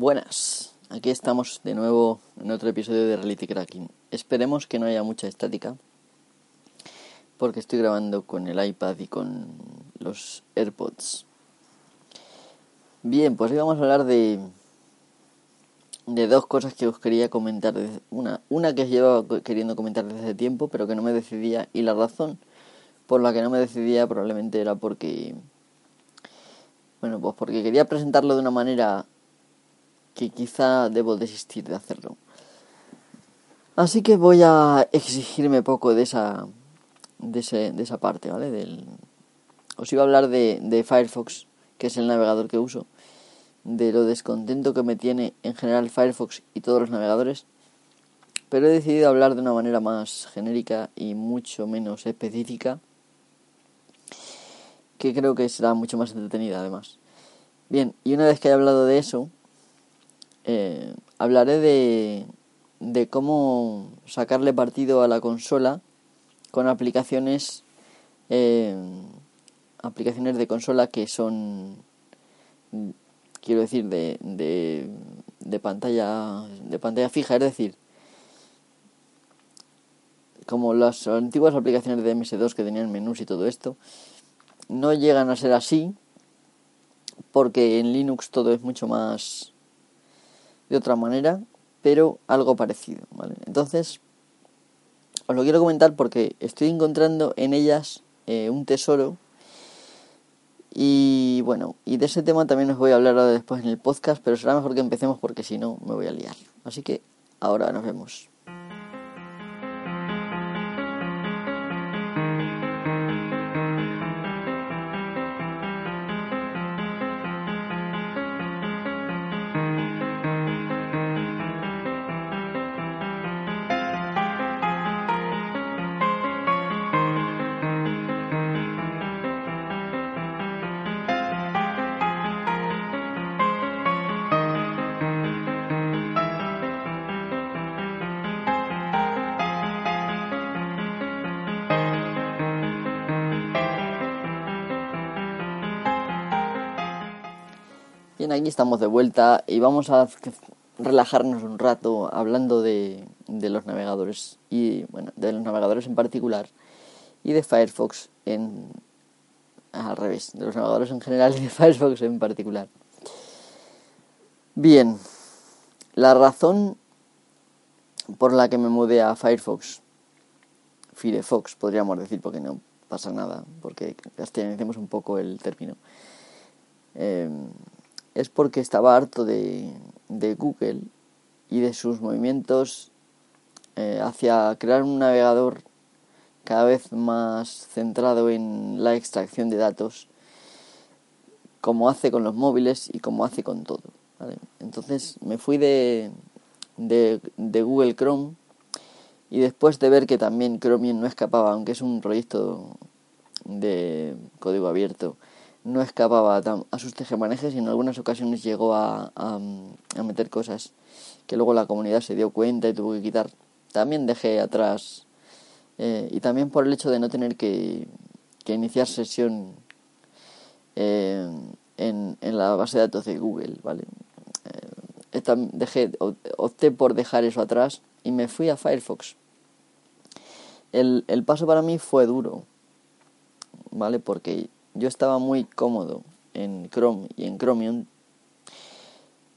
Buenas, aquí estamos de nuevo en otro episodio de Reality Cracking. Esperemos que no haya mucha estática, porque estoy grabando con el iPad y con los AirPods. Bien, pues hoy vamos a hablar de, de dos cosas que os quería comentar. Una, una que os llevaba queriendo comentar desde hace tiempo, pero que no me decidía, y la razón por la que no me decidía probablemente era porque... Bueno, pues porque quería presentarlo de una manera que quizá debo desistir de hacerlo. Así que voy a exigirme poco de esa, de, ese, de esa parte, ¿vale? Del... Os iba a hablar de, de Firefox, que es el navegador que uso, de lo descontento que me tiene en general Firefox y todos los navegadores, pero he decidido hablar de una manera más genérica y mucho menos específica, que creo que será mucho más entretenida además. Bien, y una vez que haya hablado de eso, eh, hablaré de, de cómo sacarle partido a la consola con aplicaciones eh, aplicaciones de consola que son quiero decir de, de, de pantalla de pantalla fija es decir como las antiguas aplicaciones de MS2 que tenían menús y todo esto no llegan a ser así porque en Linux todo es mucho más de otra manera, pero algo parecido, ¿vale? Entonces, os lo quiero comentar porque estoy encontrando en ellas eh, un tesoro y bueno, y de ese tema también os voy a hablar después en el podcast, pero será mejor que empecemos porque si no me voy a liar. Así que ahora nos vemos. Aquí estamos de vuelta y vamos a relajarnos un rato hablando de, de, los navegadores y bueno, de los navegadores en particular y de Firefox en al revés, de los navegadores en general y de Firefox en particular. Bien, la razón por la que me mudé a Firefox, Firefox podríamos decir, porque no pasa nada, porque castellanicemos un poco el término. Eh, es porque estaba harto de, de Google y de sus movimientos eh, hacia crear un navegador cada vez más centrado en la extracción de datos, como hace con los móviles y como hace con todo. Entonces me fui de, de, de, Google Chrome y después de ver que también Chromium no escapaba, aunque es un proyecto de código abierto, no escapaba a sus tejemanejes y en algunas ocasiones llegó a, a, meter cosas que luego la comunidad se dio cuenta y tuvo que quitar. También dejé atrás eh, y también por el hecho de no tener que, que iniciar sesión eh, en, en, la base de datos de Google, ¿vale? Eh, dejé, opté por dejar eso atrás y me fui a Firefox. El, el paso para mí fue duro, ¿vale? Porque yo estaba muy cómodo en Chrome y en Chromium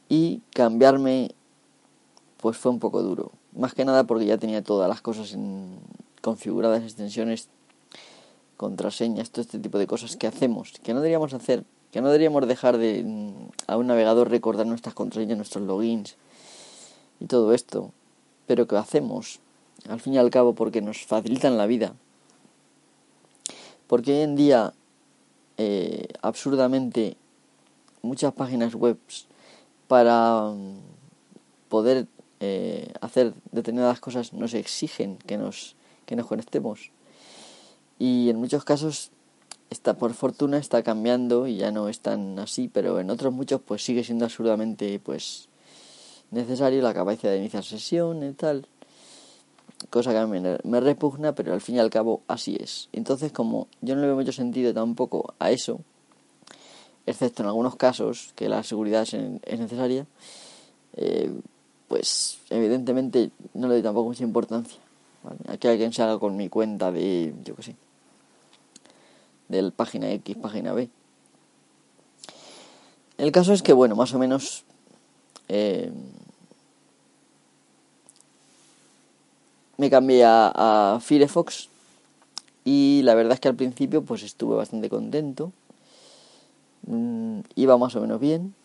y cambiarme pues fue un poco duro. Más que nada porque ya tenía todas las cosas en, configuradas, extensiones, contraseñas, todo este tipo de cosas que hacemos, que no deberíamos hacer, que no deberíamos dejar de a un navegador recordar nuestras contraseñas, nuestros logins y todo esto, pero que hacemos al fin y al cabo porque nos facilitan la vida. Porque hoy en día eh, absurdamente muchas páginas web para mm, poder eh, hacer determinadas cosas nos exigen que nos, que nos conectemos. Y en muchos casos, está, por fortuna, está cambiando y ya no es tan así, pero en otros muchos pues sigue siendo absurdamente pues necesario la capacidad de iniciar sesión y tal cosa que a mí me, repugna, pero al fin y al cabo así es. Entonces, como yo no le veo mucho sentido tampoco a eso, excepto en algunos casos que la seguridad es, necesaria, eh, pues evidentemente no le doy tampoco mucha importancia. Aquí alguien se haga con mi cuenta de, yo qué sé, del página X, página B. El caso es que, bueno, más o menos eh, me cambié a, Firefox y la verdad es que al principio pues estuve bastante contento. Mm, iba más o menos bien.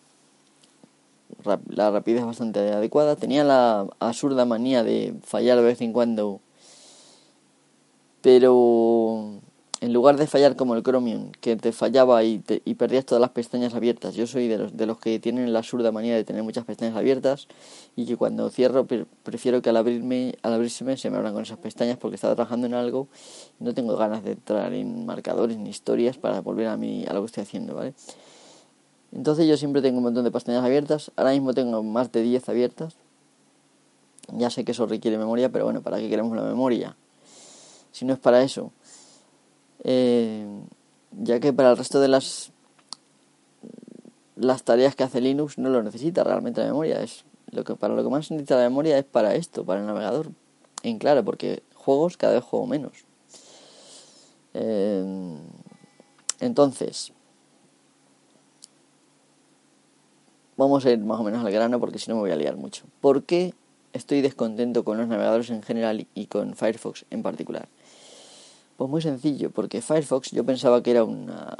la rapidez bastante adecuada. Tenía la absurda manía de fallar de vez en cuando. Pero en lugar de fallar como el Chromium, que te fallaba y, te, y perdías todas las pestañas abiertas, yo soy de los, de los que tienen la absurda manía de tener muchas pestañas abiertas y que cuando cierro prefiero que al abrirme al abrirse se me abran con esas pestañas porque estaba trabajando en algo y no tengo ganas de entrar en marcadores ni historias para volver a, mí, a lo que estoy haciendo, ¿vale? Entonces yo siempre tengo un montón de pestañas abiertas, ahora mismo tengo más de 10 abiertas, ya sé que eso requiere memoria, pero bueno, ¿para qué queremos la memoria? Si no es para eso eh, ya que para el resto de las las tareas que hace Linux no lo necesita realmente la memoria es lo que para lo que más necesita la memoria es para esto para el navegador en claro porque juegos cada vez juego menos. Eh, entonces vamos a ir más o menos al grano porque si no me voy a liar mucho. ¿por qué estoy descontento con los navegadores en general y con Firefox en particular pues muy sencillo, porque Firefox yo pensaba que era una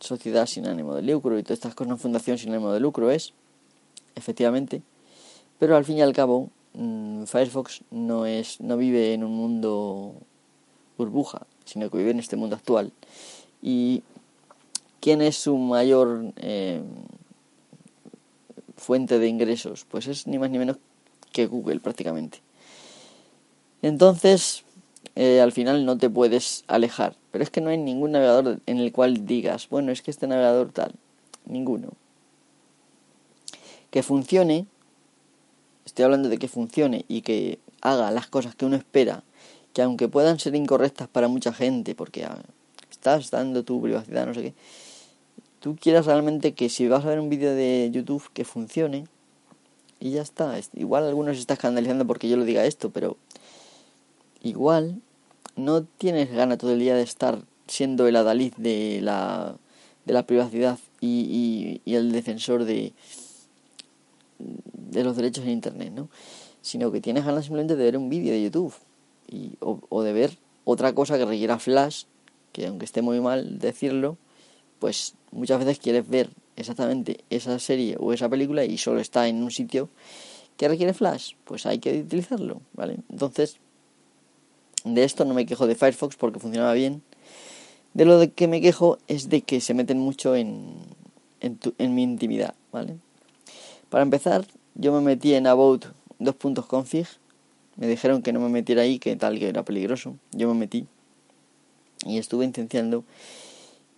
sociedad sin ánimo de lucro y todas estas cosas, una fundación sin ánimo de lucro es, efectivamente, pero al fin y al cabo mm, Firefox no es no vive en un mundo burbuja, sino que vive en este mundo actual. Y ¿quién es su mayor eh, fuente de ingresos? Pues es ni más ni menos que Google prácticamente. Entonces, eh, al final no te puedes alejar. Pero es que no hay ningún navegador en el cual digas, bueno, es que este navegador tal. Ninguno. Que funcione, estoy hablando de que funcione y que haga las cosas que uno espera, que aunque puedan ser incorrectas para mucha gente, porque ah, estás dando tu privacidad, no sé qué, tú quieras realmente que si vas a ver un vídeo de YouTube que funcione y ya está. Igual algunos se está escandalizando porque yo lo diga esto, pero igual no tienes ganas todo el día de estar siendo el adalid de la, de la privacidad y, y, el defensor de, de los derechos en Internet, ¿no? Sino que tienes ganas simplemente de ver un vídeo de YouTube y, o, o de ver otra cosa que requiera flash, que aunque esté muy mal decirlo, pues muchas veces quieres ver exactamente esa serie o esa película y solo está en un sitio que requiere flash, pues hay que utilizarlo, ¿vale? Entonces, de esto no me quejo de Firefox porque funcionaba bien. De lo de que me quejo es de que se meten mucho en, en, mi intimidad, ¿vale? Para empezar, yo me metí en about config Me dijeron que no me metiera ahí, que tal, que era peligroso. Yo me metí y estuve intenciando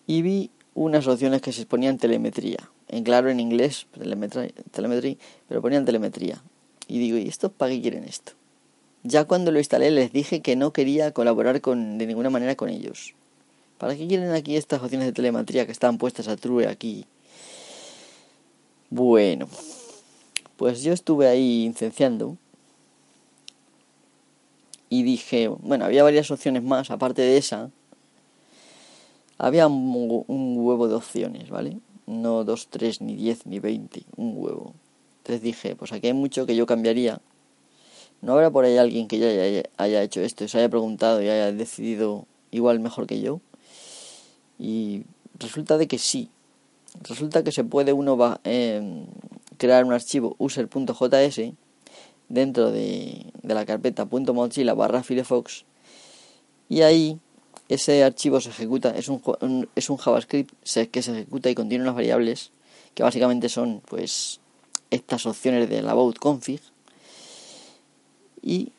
y vi unas opciones que se ponían telemetría. En claro, en inglés, telemetría, telemetría pero ponían telemetría. Y digo, ¿y esto para qué quieren esto? Ya cuando lo instalé les dije que no quería colaborar con, de ninguna manera con ellos. ¿Para qué quieren aquí estas opciones de telemetría que están puestas a True aquí? Bueno, pues yo estuve ahí incenciando y dije, bueno, había varias opciones más, aparte de esa, había un, un huevo de opciones, ¿vale? No dos, tres, ni diez, ni veinte, un huevo. Entonces dije, pues aquí hay mucho que yo cambiaría ¿No habrá por ahí alguien que ya haya, hecho esto, se haya preguntado y haya decidido igual mejor que yo? Y resulta de que sí. Resulta que se puede uno eh, crear un archivo user.js dentro de, la carpeta .mozilla barra Firefox y ahí ese archivo se ejecuta, es un, es un JavaScript que se ejecuta y contiene unas variables que básicamente son pues estas opciones de la about config y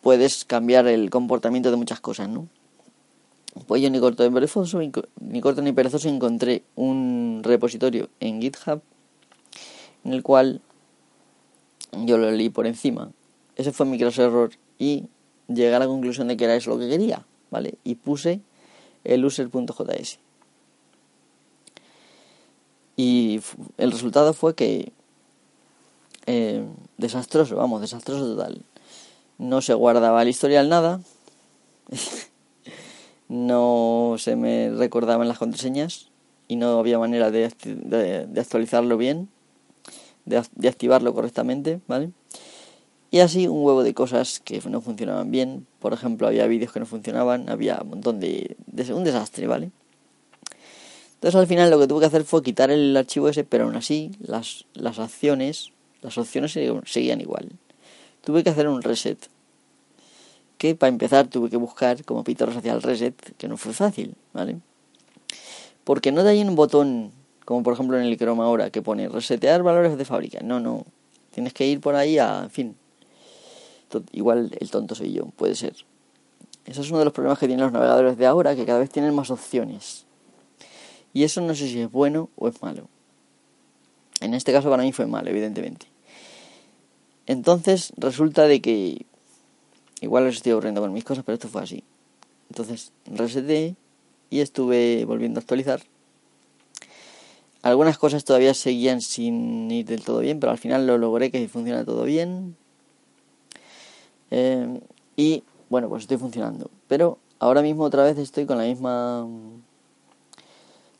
puedes cambiar el comportamiento de muchas cosas, ¿no? Pues yo ni corto ni perezoso, ni corto ni perezoso encontré un repositorio en GitHub en el cual yo lo leí por encima. Ese fue mi grosso error y llegué a la conclusión de que era eso lo que quería, ¿vale? Y puse el user.js. Y el resultado fue que eh, desastroso, vamos, desastroso total. No se guardaba el historial nada, no se me recordaban las contraseñas y no había manera de, de, actualizarlo bien, de, de activarlo correctamente, ¿vale? Y así un huevo de cosas que no funcionaban bien. Por ejemplo, había vídeos que no funcionaban, había un montón de, de, un desastre, ¿vale? Entonces al final lo que tuve que hacer fue quitar el archivo ese, pero aún así las, las acciones, las opciones seguían igual. Tuve que hacer un reset. Que para empezar tuve que buscar como pitorros hacia el reset, que no fue fácil, ¿vale? Porque no hay un botón, como por ejemplo en el Chrome ahora, que pone resetear valores de fábrica. No, no. Tienes que ir por ahí a, en fin, igual el tonto soy yo, puede ser. Eso es uno de los problemas que tienen los navegadores de ahora, que cada vez tienen más opciones. Y eso no sé si es bueno o es malo. En este caso para mí fue malo, evidentemente. Entonces resulta de que... Igual os estoy aburriendo con mis cosas, pero esto fue así. Entonces reseté y estuve volviendo a actualizar. Algunas cosas todavía seguían sin ir del todo bien, pero al final lo logré que funciona todo bien. Eh, y bueno, pues estoy funcionando. Pero ahora mismo otra vez estoy con la misma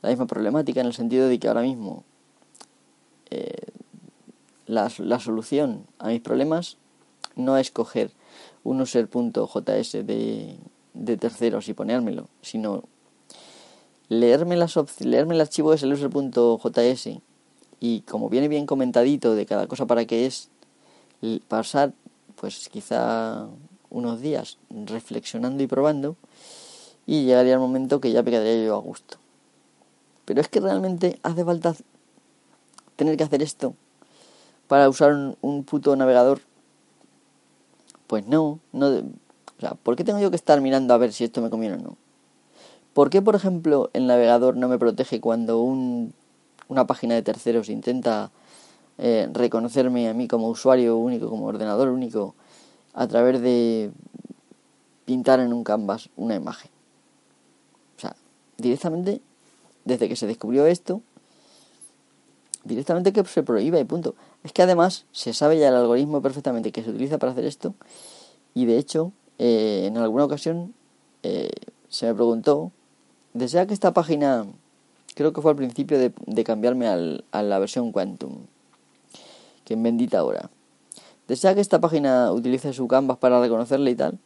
la misma problemática en el sentido de que ahora mismo eh, la, la, solución a mis problemas no es coger un user.js de, de terceros y ponérmelo, sino leerme, las leerme el archivo de ese user.js y como viene bien comentadito de cada cosa para qué es, pasar pues quizá unos días reflexionando y probando y llegaría el momento que ya me quedaría yo a gusto. Pero es que realmente hace falta tener que hacer esto para usar un, puto navegador. Pues no, no. O sea, ¿por qué tengo yo que estar mirando a ver si esto me conviene o no? ¿Por qué, por ejemplo, el navegador no me protege cuando un, una página de terceros intenta eh, reconocerme a mí como usuario único, como ordenador único, a través de pintar en un canvas una imagen. O sea, directamente, desde que se descubrió esto, directamente que se prohíbe y punto. Es que además se sabe ya el algoritmo perfectamente que se utiliza para hacer esto y de hecho eh, en alguna ocasión eh, se me preguntó, ¿desea que esta página, creo que fue al principio de, de cambiarme al, a la versión Quantum, que en bendita hora. ¿Desea que esta página utilice su canvas para reconocerle y tal?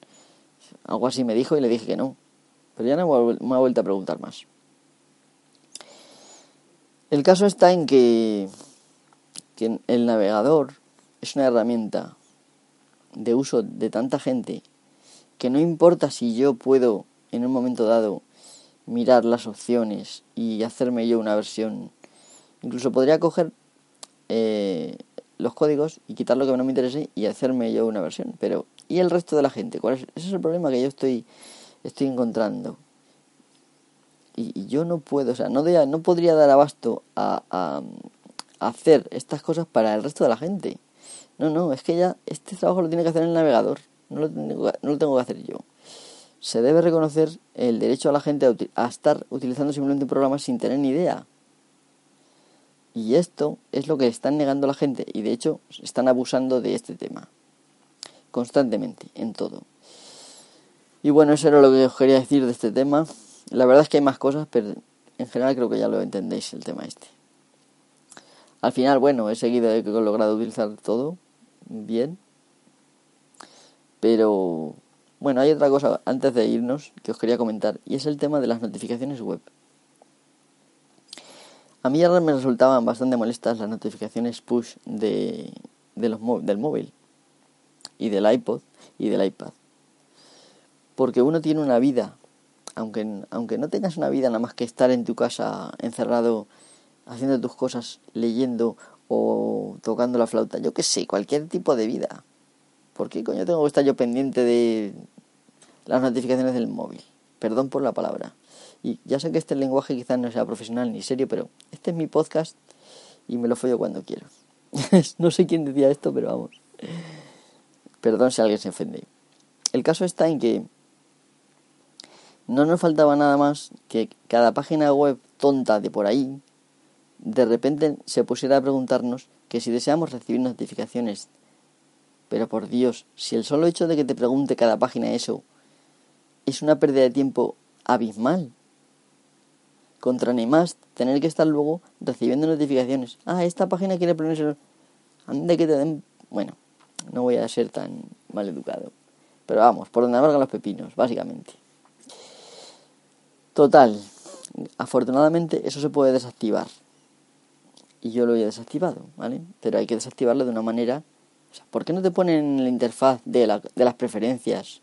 Algo así me dijo y le dije que no. Pero ya no me ha vuelto a preguntar más. El caso está en que, el navegador es una herramienta de uso de tanta gente que no importa si yo puedo en un momento dado mirar las opciones y hacerme yo una versión. Incluso podría coger eh, los códigos y quitar lo que no me interese y hacerme yo una versión. Pero, ¿y el resto de la gente? ¿Cuál es? Ese es el problema que yo estoy, estoy encontrando. Y, yo no puedo, o sea, no, no podría dar abasto a, a, hacer estas cosas para el resto de la gente. No, no, es que ya este trabajo lo tiene que hacer el navegador, no lo tengo, no lo tengo que hacer yo. Se debe reconocer el derecho a la gente a, a estar utilizando simplemente un programa sin tener ni idea. Y esto es lo que están negando la gente y de hecho están abusando de este tema constantemente, en todo. Y bueno, eso era lo que os quería decir de este tema. La verdad es que hay más cosas, pero en general creo que ya lo entendéis el tema este. Al final, bueno, he seguido, he logrado utilizar todo bien. Pero bueno, hay otra cosa antes de irnos que os quería comentar y es el tema de las notificaciones web. A mí ahora me resultaban bastante molestas las notificaciones push de, del móvil y del iPod y del iPad. Porque uno tiene una vida, aunque, aunque no tengas una vida nada más que estar en tu casa encerrado haciendo tus cosas, leyendo o tocando la flauta, yo qué sé, cualquier tipo de vida. ¿Por qué coño tengo que estar yo pendiente de las notificaciones del móvil? Perdón por la palabra. Y ya sé que este lenguaje quizás no sea profesional ni serio, pero este es mi podcast y me lo follo cuando quiero. no sé quién decía esto, pero vamos. Perdón si alguien se ofende. El caso está en que no nos faltaba nada más que cada página web tonta de por ahí, de repente se pusiera a preguntarnos que si deseamos recibir notificaciones. Pero por Dios, si el solo hecho de que te pregunte cada página eso es una pérdida de tiempo abismal. Contra ni más tener que estar luego recibiendo notificaciones. Ah, esta página quiere ponerse... Ande que te den... Bueno, no voy a ser tan mal educado. Pero vamos, por donde amargan los pepinos, básicamente. Total, afortunadamente eso se puede desactivar. Y yo lo he desactivado, ¿vale? Pero hay que desactivarlo de una manera... O sea, ¿por qué no te ponen en la interfaz de, la, de las preferencias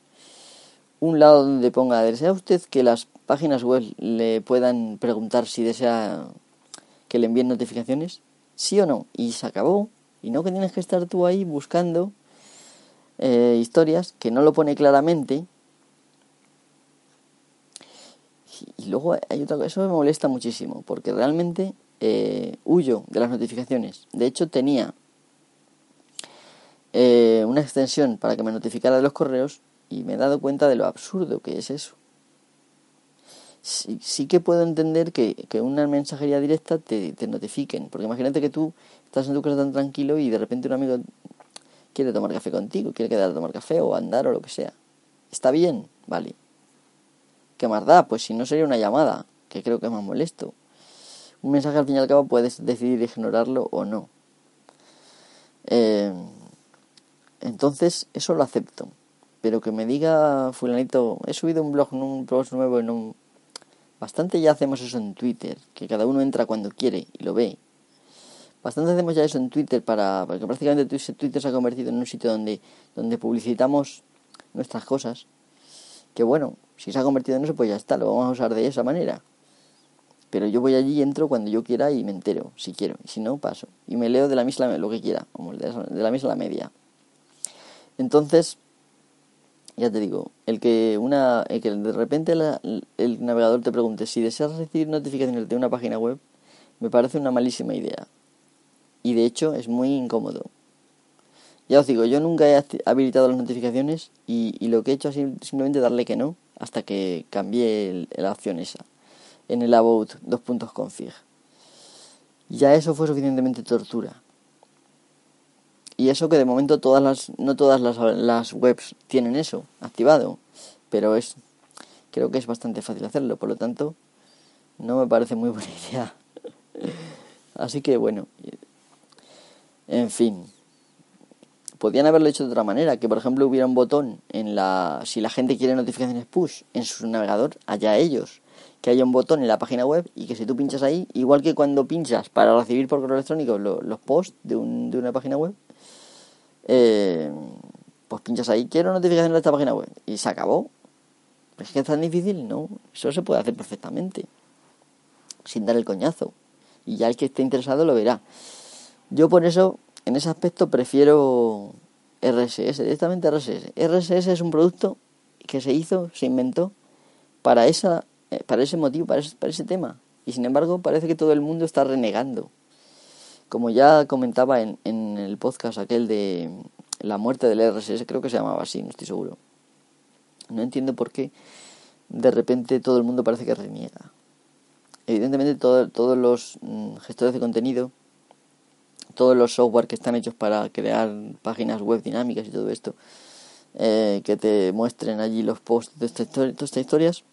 un lado donde ponga, ¿desea usted que las páginas web le puedan preguntar si desea que le envíen notificaciones? ¿Sí o no? Y se acabó. Y no que tienes que estar tú ahí buscando eh, historias que no lo pone claramente. Y, luego hay otra cosa, eso me molesta muchísimo, porque realmente eh, huyo de las notificaciones. De hecho, tenía eh, una extensión para que me notificara de los correos y me he dado cuenta de lo absurdo que es eso. Sí, sí que puedo entender que, que, una mensajería directa te, te notifiquen, porque imagínate que tú estás en tu casa tan tranquilo y de repente un amigo quiere tomar café contigo, quiere quedar a tomar café o andar o lo que sea. Está bien, vale. ¿Qué más da? Pues si no sería una llamada, que creo que es más molesto. Un mensaje al fin y al cabo puedes decidir ignorarlo o no. Eh, entonces, eso lo acepto. Pero que me diga fulanito, he subido un blog, un post nuevo en un... Bastante ya hacemos eso en Twitter, que cada uno entra cuando quiere y lo ve. Bastante hacemos ya eso en Twitter para... porque prácticamente Twitter se ha convertido en un sitio donde, donde publicitamos nuestras cosas. Que bueno, si se ha convertido en eso, pues ya está, lo vamos a usar de esa manera. Pero yo voy allí, entro cuando yo quiera y me entero, si quiero. Y si no, paso. Y me leo de la misma lo que quiera, como de la misma media. Entonces, ya te digo, el que una el que de repente el navegador te pregunte si deseas recibir notificaciones de una página web, me parece una malísima idea. Y de hecho es muy incómodo. Ya os digo, yo nunca he habilitado las notificaciones y, y lo que he hecho es simplemente darle que no hasta que cambié la opción esa en el about config Ya eso fue suficientemente tortura. Y eso que de momento todas las, no todas las, las webs tienen eso activado, pero es, creo que es bastante fácil hacerlo, por lo tanto, no me parece muy buena idea. Así que bueno, en fin, podrían haberlo hecho de otra manera, que por ejemplo hubiera un botón en la, si la gente quiere notificaciones push en su navegador, allá ellos, que haya un botón en la página web y que si tú pinchas ahí, igual que cuando pinchas para recibir por correo electrónico los posts de, un, de una página web, eh, pues pinchas ahí, quiero notificación de esta página web, y se acabó. ¿Es que es tan difícil? No, eso se puede hacer perfectamente, sin dar el coñazo. Y ya el que esté interesado lo verá. Yo por eso, en ese aspecto, prefiero RSS, directamente RSS. RSS es un producto que se hizo, se inventó para, esa, eh, para ese motivo, para ese, para ese tema. Y sin embargo, parece que todo el mundo está renegando como ya comentaba en, en el podcast aquel de la muerte del RSS, creo que se llamaba así, no estoy seguro. No entiendo por qué de repente todo el mundo parece que reniega. Evidentemente todos los mm, gestores de contenido, todos los software que están hechos para crear páginas web dinámicas y todo esto, eh, que te muestren allí los posts de, esta de estas historias,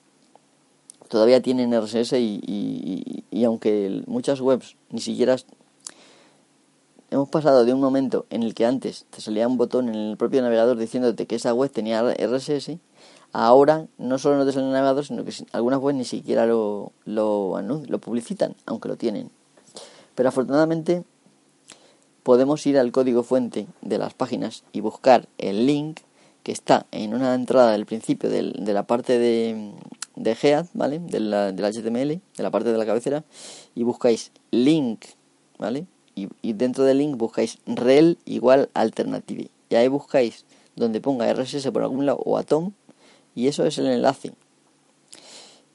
todavía tienen RSS y, y, y aunque muchas webs ni siquiera hemos pasado de un momento en el que antes te salía un botón en el propio navegador diciéndote que esa web tenía RSS, ahora no solo no te sale el navegador, sino que algunas webs ni siquiera lo, lo, lo publicitan, aunque lo tienen. Pero afortunadamente podemos ir al código fuente de las páginas y buscar el link que está en una entrada del principio de la parte de, de Head, ¿vale? Del, del HTML, de la parte de la cabecera, y buscáis link, ¿vale? y, dentro del link buscáis rel igual alternative. Y ahí buscáis donde ponga RSS por algún lado o atom y eso es el enlace.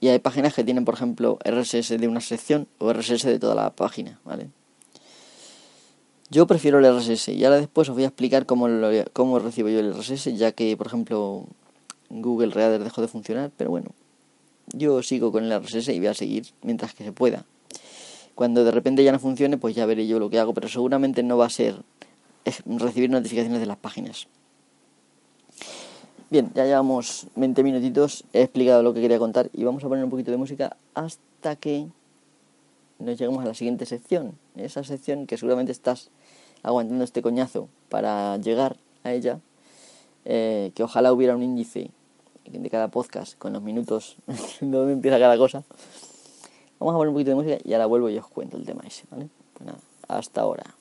Y hay páginas que tienen, por ejemplo, RSS de una sección o RSS de toda la página, ¿vale? Yo prefiero el RSS y ahora después os voy a explicar cómo, cómo recibo yo el RSS, ya que, por ejemplo, Google Reader dejó de funcionar, pero bueno, yo sigo con el RSS y voy a seguir mientras que se pueda. Cuando de repente ya no funcione, pues ya veré yo lo que hago, pero seguramente no va a ser recibir notificaciones de las páginas. Bien, ya llevamos 20 minutitos, he explicado lo que quería contar y vamos a poner un poquito de música hasta que nos lleguemos a la siguiente sección. Esa sección que seguramente estás aguantando este coñazo para llegar a ella, eh, que ojalá hubiera un índice de cada podcast con los minutos donde empieza cada cosa. Vamos a poner un poquito de música y ahora vuelvo y os cuento el tema ese, ¿vale? Pues nada, hasta ahora.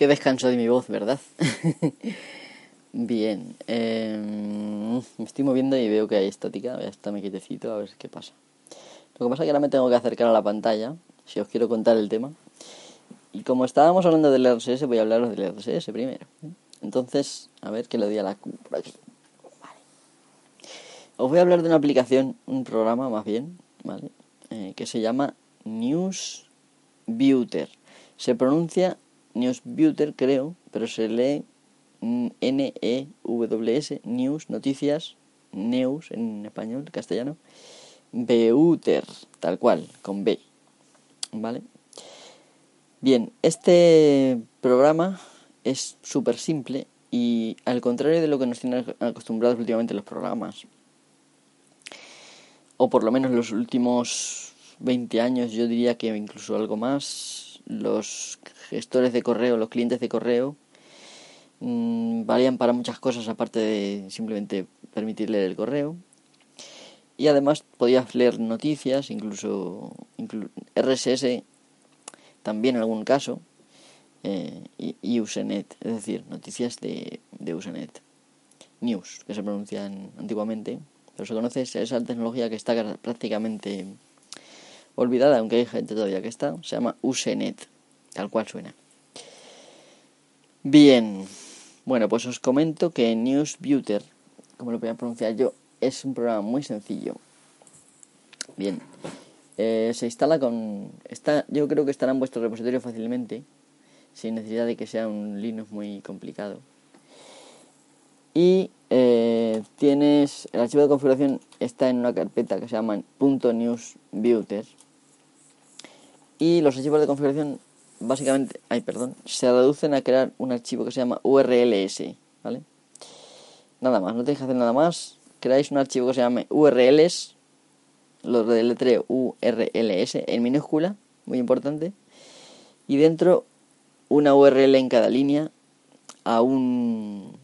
Qué descanso de mi voz, ¿verdad? Bien, em, me estoy moviendo y veo que hay estática. Voy a estarme quietecito a ver qué pasa. Lo que pasa es que ahora me tengo que acercar a la pantalla si os quiero contar el tema. Y como estábamos hablando del RSS, voy a hablaros del RSS primero. Entonces, a ver qué le doy a la Q por aquí. Vale. Os voy a hablar de una aplicación, un programa más bien, ¿vale? Eh, que se llama Newsbuter. Se pronuncia Newsbuter, creo, pero se lee N-E-W-S, News, Noticias, News en español, castellano, Beuter, tal cual, con B. ¿Vale? Bien, este programa es súper simple y al contrario de lo que nos tienen acostumbrados últimamente los programas, o por lo menos los últimos 20 años, yo diría que incluso algo más, los gestores de correo, los clientes de correo, mmm, valían para muchas cosas aparte de simplemente permitir leer el correo. Y además podías leer noticias, incluso, RSS también en algún caso, eh, y, Usenet, es decir, noticias de, de Usenet. News, que se pronuncian antiguamente, pero se conoce esa tecnología que está prácticamente olvidada, aunque hay gente todavía que está, se llama Usenet, tal cual suena. Bien, bueno, pues os comento que Newsbuter, como lo voy a pronunciar yo, es un programa muy sencillo. Bien, eh, se instala con... Está, yo creo que estará en vuestro repositorio fácilmente, sin necesidad de que sea un Linux muy complicado. Y eh, tienes... El archivo de configuración está en una carpeta que se llama .newsbuter. Y los archivos de configuración básicamente, ay, perdón, se reducen a crear un archivo que se llama URLs, ¿vale? Nada más, no tenéis que hacer nada más. Creáis un archivo que se llame URLs, lo deletreo URLs en minúscula, muy importante, y dentro una URL en cada línea a un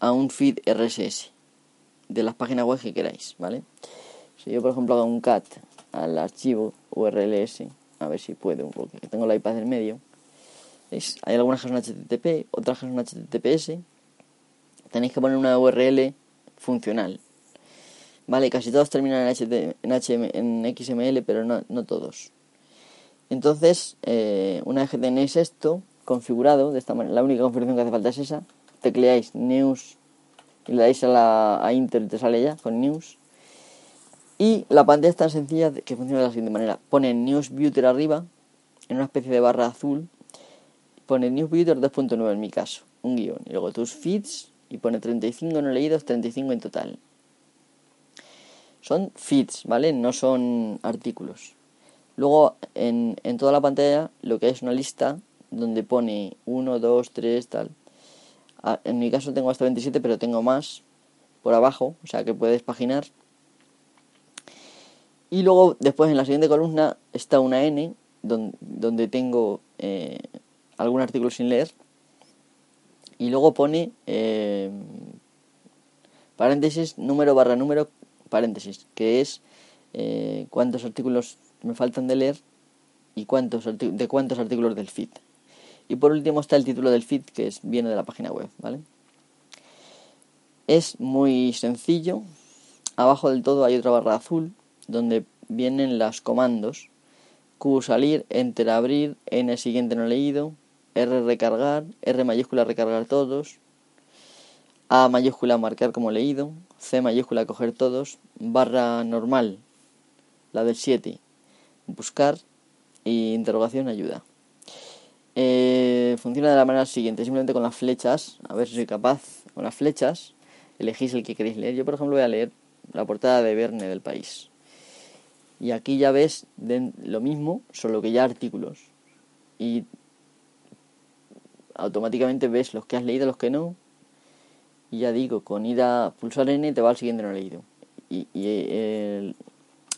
a un feed RSS de las páginas web que queráis, ¿vale? Si yo por ejemplo hago un cat al archivo URLs a ver si puedo, porque tengo la iPad en medio. Hay algunas que son HTTP, otras que son HTTPS. Tenéis que poner una URL funcional. Vale, casi todos terminan en, en, XML, pero no, no todos. Entonces, eh, una vez que tenéis esto configurado, de esta manera, la única configuración que hace falta es esa, tecleáis news y le dais a, la, a Inter y te sale ya con news y la pantalla es tan sencilla que funciona de la siguiente manera. Pone Newsbuter arriba, en una especie de barra azul. Pone Newsbuter 2.9 en mi caso, un guion. Y luego tus feeds y pone 35 no leídos, 35 en total. Son feeds, ¿vale? No son artículos. Luego en, en toda la pantalla lo que hay es una lista donde pone 1, 2, 3, tal. Ah, en mi caso tengo hasta 27, pero tengo más por abajo, o sea que puedes paginar y luego, después en la siguiente columna está una N, donde, tengo eh, algún artículo sin leer. Y luego pone eh, paréntesis, número barra número, paréntesis, que es eh, cuántos artículos me faltan de leer y cuántos de cuántos artículos del feed. Y por último está el título del feed, que es, viene de la página web, ¿vale? Es muy sencillo. Abajo del todo hay otra barra azul donde vienen los comandos Q salir, Enter abrir, N siguiente no leído, R recargar, R mayúscula recargar todos, A mayúscula marcar como leído, C mayúscula coger todos, barra normal, la del 7, buscar y interrogación ayuda. Eh, funciona de la manera siguiente, simplemente con las flechas, a ver si soy capaz, con las flechas elegís el que queréis leer. Yo por ejemplo voy a leer la portada de Verne del país. Y aquí ya ves lo mismo, solo que ya artículos. Y automáticamente ves los que has leído, los que no. Y ya digo, con ir a pulsar N te va al siguiente no leído. Y,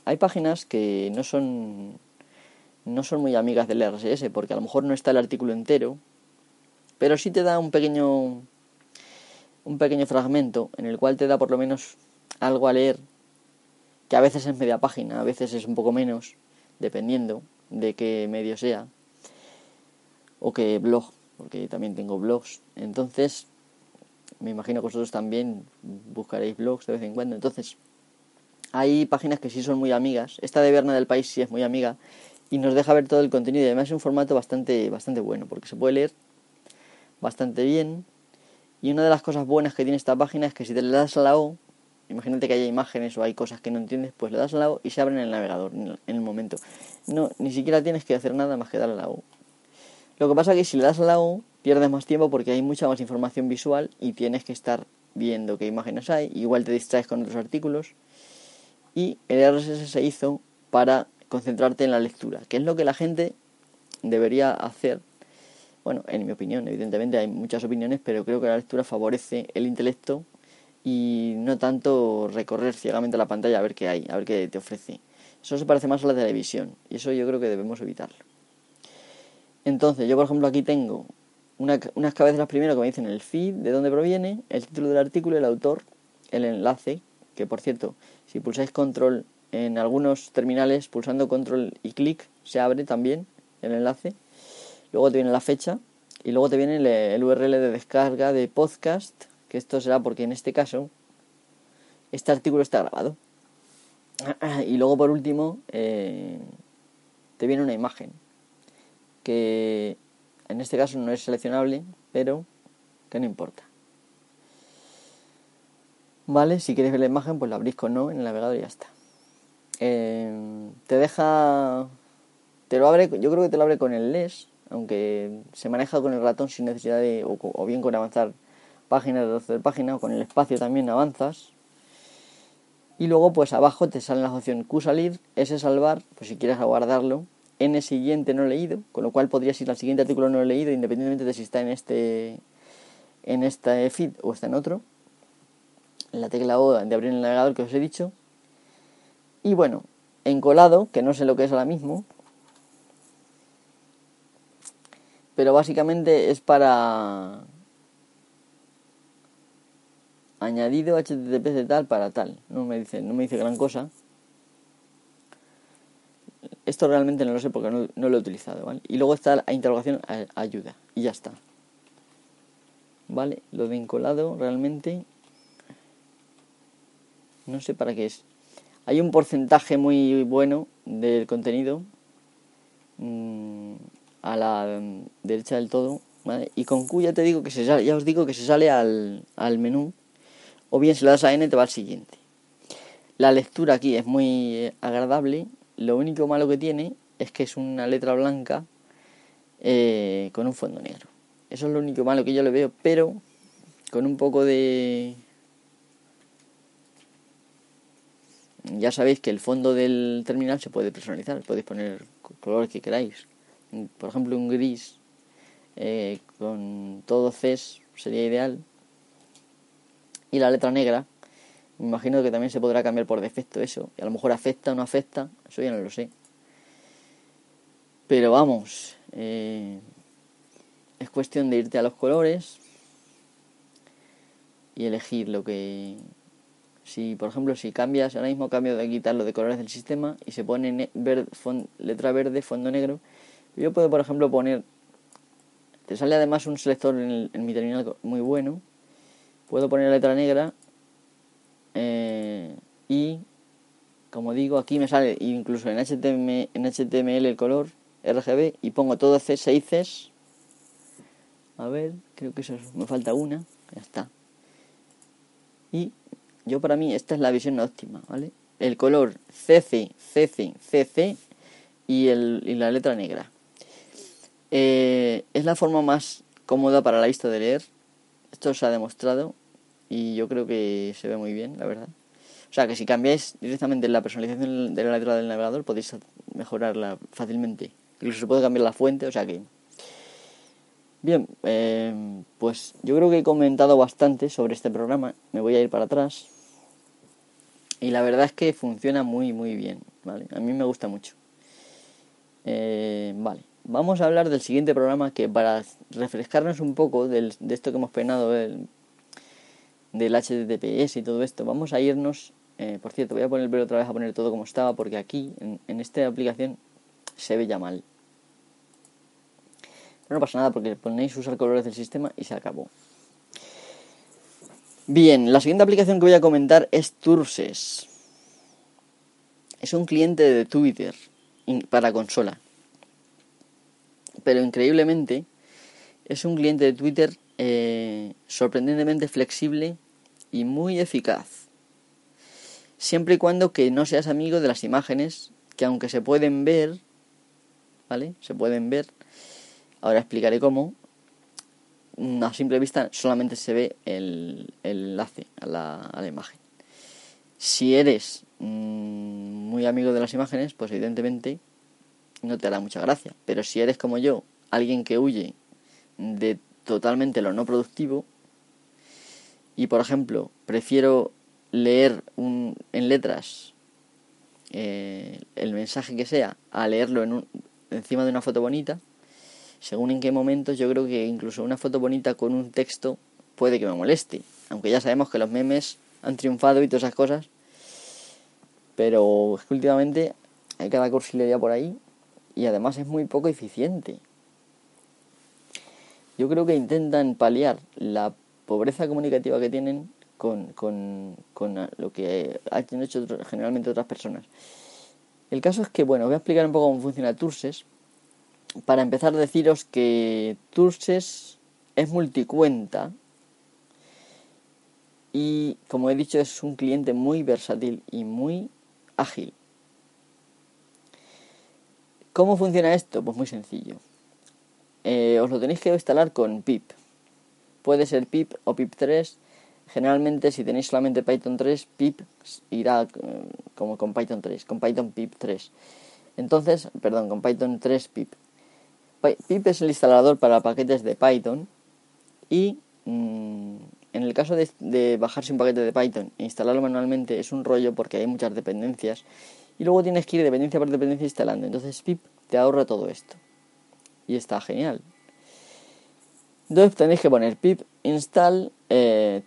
hay páginas que no son no son muy amigas del RSS porque a lo mejor no está el artículo entero, pero sí te da un pequeño un pequeño fragmento en el cual te da por lo menos algo a leer que a veces es media página, a veces es un poco menos, dependiendo de qué medio sea, o qué blog, porque también tengo blogs. Entonces, me imagino que vosotros también buscaréis blogs de vez en cuando. Entonces, hay páginas que sí son muy amigas. Esta de Berna del País sí es muy amiga y nos deja ver todo el contenido. Y además es un formato bastante, bastante bueno, porque se puede leer bastante bien. Y una de las cosas buenas que tiene esta página es que si te le das a la O, Imagínate que haya imágenes o hay cosas que no entiendes, pues le das al lado y se abre en el navegador en el momento. No, ni siquiera tienes que hacer nada más que darle al lado. Lo que pasa es que si le das al lado pierdes más tiempo porque hay mucha más información visual y tienes que estar viendo qué imágenes hay. Igual te distraes con otros artículos. y el RSS se hizo para concentrarte en la lectura, que es lo que la gente debería hacer. Bueno, en mi opinión, evidentemente hay muchas opiniones, pero creo que la lectura favorece el intelecto y no tanto recorrer ciegamente la pantalla a ver qué hay, a ver qué te ofrece. Eso se parece más a la televisión y eso yo creo que debemos evitarlo. Entonces, yo por ejemplo aquí tengo una, unas cabezas primero que me dicen el feed, de dónde proviene, el título del artículo, el autor, el enlace, que por cierto, si pulsáis control en algunos terminales, pulsando control y clic, se abre también el enlace. Luego te viene la fecha y luego te viene el, URL de descarga de podcast, que esto será porque en este caso este artículo está grabado. Y luego por último eh, te viene una imagen que en este caso no es seleccionable, pero que no importa. Vale, si quieres ver la imagen, pues la abrís con no en el navegador y ya está. Eh, te deja. Te lo abre, yo creo que te lo abre con el LES, aunque se maneja con el ratón sin necesidad de. o, bien con avanzar páginas de 12 de página, o con el espacio también avanzas. Y luego, pues abajo te sale la opción Q salir, S salvar, pues si quieres guardarlo. N siguiente no leído, con lo cual podrías ir al siguiente artículo no leído, independientemente de si está en este en este feed o está en otro la tecla O de abrir el navegador que os he dicho. Y bueno, encolado, que no sé lo que es ahora mismo. Pero básicamente es para añadido HTTP de tal para tal. No me dice, no me dice gran cosa. Esto realmente no lo sé porque no, no lo he utilizado, ¿vale? Y luego está la interrogación ayuda. Y ya está. ¿Vale? Lo de encolado realmente no sé para qué es. Hay un porcentaje muy bueno del contenido mm, a la derecha del todo, Y con Q ya te digo que se sale, ya os digo que se sale al, al menú, o bien si le das a N te va al siguiente. La lectura aquí es muy eh, agradable, lo único malo que tiene es que es una letra blanca eh, con un fondo negro. Eso es lo único malo que yo le veo, pero con un poco de ya sabéis que el fondo del terminal se puede personalizar, podéis poner colores que queráis. Por ejemplo, un gris eh, con todo CES sería ideal. Y la letra negra, me imagino que también se podrá cambiar por defecto eso. Y a lo mejor afecta o no afecta, eso ya no lo sé. Pero vamos, eh, es cuestión de irte a los colores y elegir lo que si, por ejemplo, si cambias, ahora mismo cambio de quitarlo de colores del sistema y se pone letra verde, fondo negro, yo puedo, por ejemplo, poner, te sale además un selector en, mi terminal muy bueno, puedo poner letra negra eh, y, como digo, aquí me sale incluso en HTML, en HTML el color RGB y pongo todo C, 6 Cs. A ver, creo que eso me falta una, ya está. Y yo para mí esta es la visión óptima, ¿vale? El color CC, CC, CC y, el, y la letra negra. Eh, es la forma más cómoda para la vista de leer. Esto se ha demostrado y yo creo que se ve muy bien, la verdad. O sea que si cambiáis directamente la personalización de la letra del navegador podéis mejorarla fácilmente. Incluso se puede cambiar la fuente, o sea que... Bien, eh, pues yo creo que he comentado bastante sobre este programa. Me voy a ir para atrás. Y la verdad es que funciona muy, muy bien, ¿vale? A mí me gusta mucho. Eh, vale, vamos a hablar del siguiente programa que para refrescarnos un poco de esto que hemos penado del, HTTPS y todo esto, vamos a irnos... Eh, por cierto, voy a poner otra vez a poner todo como estaba porque aquí, en, en esta aplicación, se ve ya mal. Pero no pasa nada porque ponéis usar colores del sistema y se acabó. Bien, la siguiente aplicación que voy a comentar es Turses. Es un cliente de Twitter para consola. Pero increíblemente es un cliente de Twitter eh, sorprendentemente flexible y muy eficaz. Siempre y cuando que no seas amigo de las imágenes, que aunque se pueden ver, ¿vale? Se pueden ver. Ahora explicaré cómo a simple vista solamente se ve el, enlace a la, imagen. Si eres mm, muy amigo de las imágenes, pues evidentemente no te hará mucha gracia. Pero si eres como yo, alguien que huye de totalmente lo no productivo, y por ejemplo, prefiero leer un, en letras eh, el mensaje que sea a leerlo en un, encima de una foto bonita, según en qué momentos yo creo que incluso una foto bonita con un texto puede que me moleste. Aunque ya sabemos que los memes han triunfado y todas esas cosas. Pero es que últimamente hay cada cursilería por ahí y además es muy poco eficiente. Yo creo que intentan paliar la pobreza comunicativa que tienen con, con, con lo que han hecho generalmente otras personas. El caso es que, bueno, voy a explicar un poco cómo funciona Turses. Para empezar, deciros que Turses es multicuenta y, como he dicho, es un cliente muy versátil y muy ágil. ¿Cómo funciona esto? Pues muy sencillo. Eh, os lo tenéis que instalar con pip. Puede ser pip o pip 3. Generalmente si tenéis solamente Python 3, pip irá eh, como con Python 3, con Python pip 3. Entonces, perdón, con Python 3 pip. Pip es el instalador para paquetes de Python y mm, en el caso de, bajarse un paquete de Python e instalarlo manualmente es un rollo porque hay muchas dependencias y luego tienes que ir dependencia por dependencia instalando. Entonces pip te ahorra todo esto y está genial. Entonces tenéis que poner pip install eh,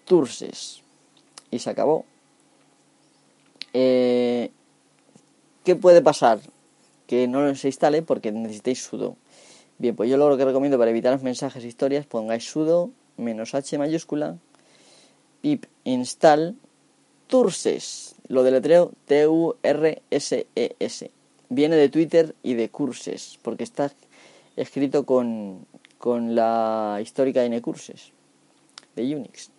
y se acabó. Eh, ¿Qué puede pasar? Que no se instale porque necesitéis sudo. Bien, pues yo lo que recomiendo para evitar los mensajes e historias, pongáis sudo menos h mayúscula pip install turses. Lo deletreo T-U-R-S-E-S. Viene de Twitter y de curses, porque está escrito con, con la histórica N-Curses de Unix.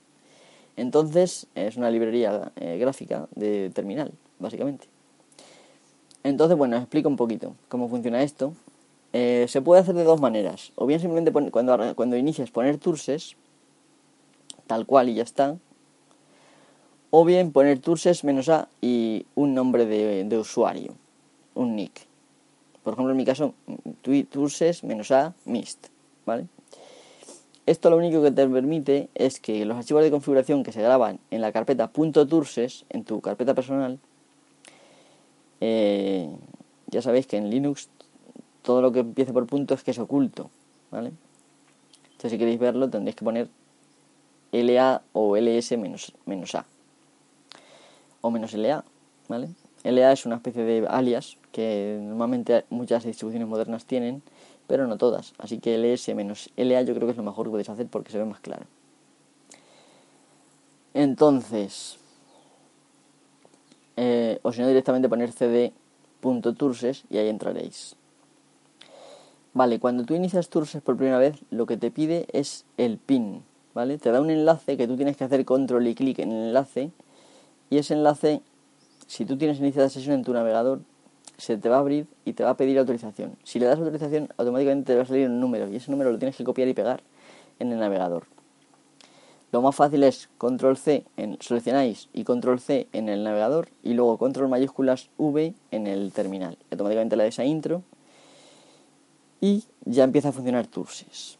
Entonces, es una librería eh, gráfica de terminal, básicamente. Entonces, bueno, os explico un poquito cómo funciona esto. Eh, se puede hacer de dos maneras. O bien simplemente cuando, cuando inicias poner turses, tal cual y ya está. O bien poner turses a y un nombre de, usuario, un nick. Por ejemplo, en mi caso, turses a mist, ¿vale? Esto lo único que te permite es que los archivos de configuración que se graban en la carpeta .turses, en tu carpeta personal, eh, ya sabéis que en Linux todo lo que empiece por punto es que es oculto, ¿vale? Entonces si queréis verlo tendréis que poner LA o LS A o menos LA, ¿vale? LA es una especie de alias que normalmente muchas distribuciones modernas tienen, pero no todas. Así que ls menos LA yo creo que es lo mejor que podéis hacer porque se ve más claro. Entonces, o si no directamente poner cd.turses y ahí entraréis. Vale, cuando tú inicias Turses por primera vez, lo que te pide es el pin, ¿vale? Te da un enlace que tú tienes que hacer control y clic en el enlace y ese enlace si tú tienes iniciada sesión en tu navegador, se te va a abrir y te va a pedir autorización. Si le das autorización, automáticamente te va a salir un número y ese número lo tienes que copiar y pegar en el navegador. Lo más fácil es control C, en, seleccionáis y control C en el navegador y luego control mayúsculas V en el terminal. Automáticamente le dais a intro y ya empieza a funcionar Turses.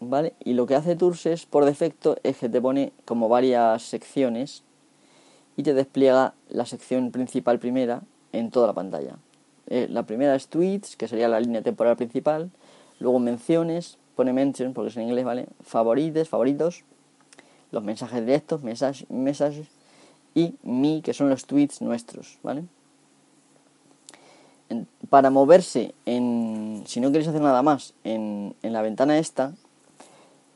¿Vale? Y lo que hace Turses por defecto es que te pone como varias secciones y te despliega la sección principal primera en toda la pantalla. Eh, la primera es tweets, que sería la línea temporal principal, luego menciones, pone mention porque es en inglés, ¿vale? Favorites, favoritos, los mensajes directos, mensajes, mensajes y mi, que son los tweets nuestros, ¿vale? para moverse en, si no queréis hacer nada más, en, en la ventana esta,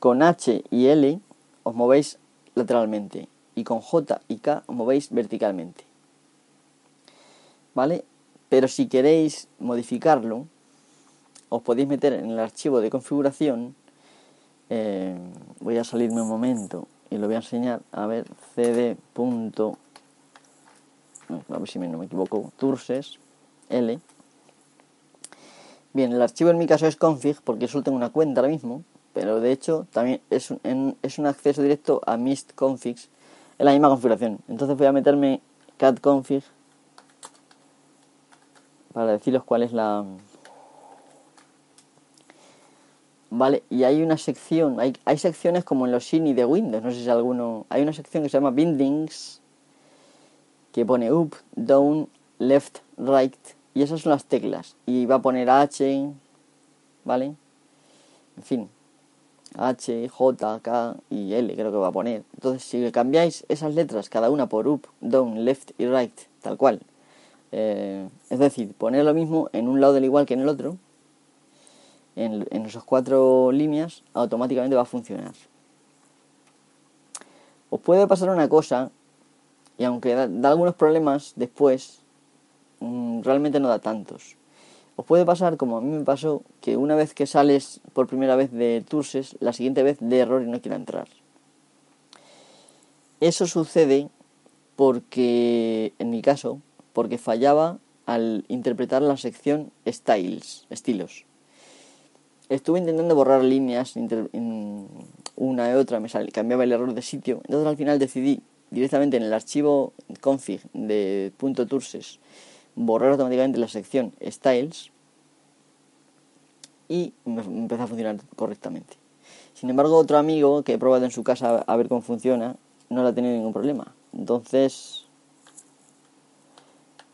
con H y L os movéis lateralmente y con J y K movéis verticalmente. ¿Vale? Pero si queréis modificarlo, os podéis meter en el archivo de configuración. Eh, voy a salirme un momento y lo voy a enseñar. A ver, cd. A ver si no me equivoco. Turses L. Bien, el archivo en mi caso es config porque solo tengo una cuenta ahora mismo, pero de hecho también es un, es un acceso directo a mist configs es la misma configuración. Entonces voy a meterme cat config para deciros cuál es la vale y hay una sección hay, hay secciones como en los Shiny de Windows no sé si alguno hay una sección que se llama bindings que pone up down left right y esas son las teclas y va a poner H vale en fin H, J, K y L creo que va a poner. Entonces, si cambiáis esas letras, cada una por up, down, left y right, tal cual, eh, es decir, poner lo mismo en un lado del igual que en el otro, en, en esas cuatro líneas, automáticamente va a funcionar. Os puede pasar una cosa, y aunque da, algunos problemas después, mm, realmente no da tantos. Os puede pasar, como a mí me pasó, que una vez que sales por primera vez de Turses, la siguiente vez de error y no quiera entrar. Eso sucede porque, en mi caso, porque fallaba al interpretar la sección styles, estilos. Estuve intentando borrar líneas una y otra, me cambiaba el error de sitio, entonces al final decidí directamente en el archivo config de .turses borrar automáticamente la sección Styles y me empezó a funcionar correctamente. Sin embargo, otro amigo que he probado en su casa a ver cómo funciona, no le ha tenido ningún problema. Entonces,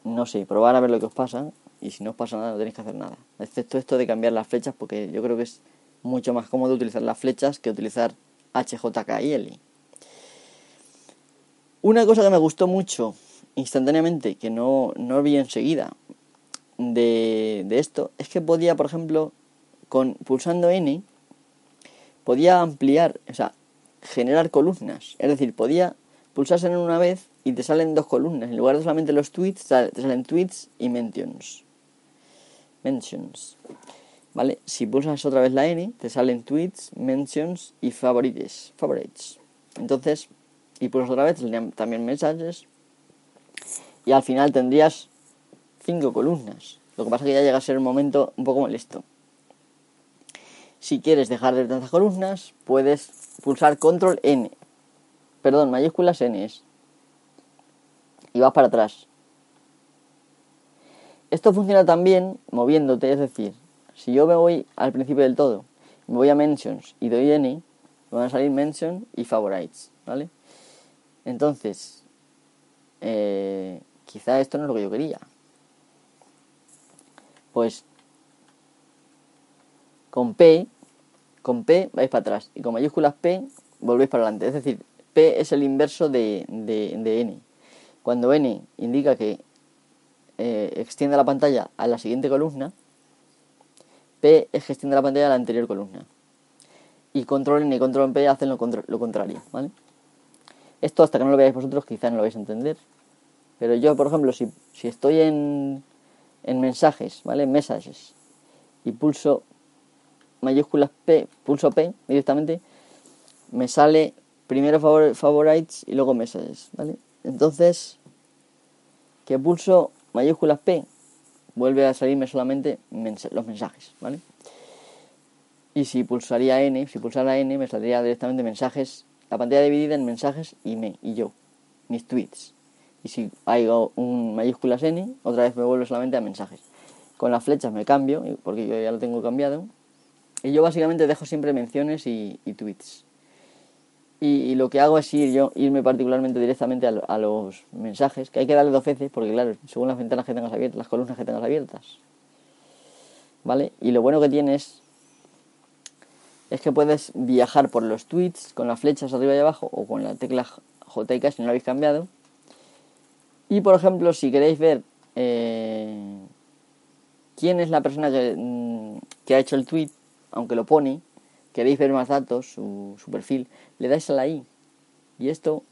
no sé, probar a ver lo que os pasa y si no os pasa nada no tenéis que hacer nada. Excepto esto de cambiar las flechas porque yo creo que es mucho más cómodo utilizar las flechas que utilizar HJK y L. Una cosa que me gustó mucho instantáneamente, que no, no vi enseguida de, de esto, es que podía, por ejemplo, con pulsando N, podía ampliar, o sea, generar columnas. Es decir, podía pulsarse en una vez y te salen dos columnas. En lugar de solamente los tweets, te salen tweets y mentions. Mentions. ¿Vale? Si pulsas otra vez la N, te salen tweets, mentions y favorites. Favorites. Entonces, y pulsas otra vez, también mensajes y al final tendrías cinco columnas. Lo que pasa es que ya llega a ser un momento un poco molesto. Si quieres dejar de tantas columnas, puedes pulsar control N. Perdón, mayúsculas N. Y vas para atrás. Esto funciona también moviéndote, es decir, si yo me voy al principio del todo, me voy a mentions y doy N, me van a salir mention y favorites, ¿vale? Entonces, eh, quizá esto no es lo que yo quería. Pues con P, con P vais para atrás y con mayúsculas P volvéis para adelante. Es decir, P es el inverso de, de, N. Cuando N indica que eh, extiende la pantalla a la siguiente columna, P es que extiende la pantalla a la anterior columna. Y control N y control P hacen lo, contrario. Esto hasta que no lo veáis vosotros quizá no lo vais a entender. Pero yo, por ejemplo, si, si estoy en, en mensajes, ¿vale? Messages, y pulso mayúsculas P, pulso P directamente, me sale primero favorites y luego messages, ¿vale? Entonces, que pulso mayúsculas P, vuelve a salirme solamente los mensajes, ¿vale? Y si pulsaría N, si pulsara N, me saldría directamente mensajes, la pantalla dividida en mensajes y me, y yo, mis tweets y si hay un mayúsculas n, otra vez me vuelvo solamente a mensajes. Con las flechas me cambio, porque yo ya lo tengo cambiado. Y yo básicamente dejo siempre menciones y, tweets. Y, lo que hago es ir yo, irme particularmente directamente a, los mensajes, que hay que darle dos veces, porque claro, según las ventanas que tengas abiertas, las columnas que tengas abiertas. ¿Vale? Y lo bueno que tienes es que puedes viajar por los tweets con las flechas arriba y abajo o con la tecla JK si no lo habéis cambiado y por ejemplo, si queréis ver eh, quién es la persona mm, que, ha hecho el tweet, aunque lo pone, queréis ver más datos, su, perfil, le dais a la I. Y esto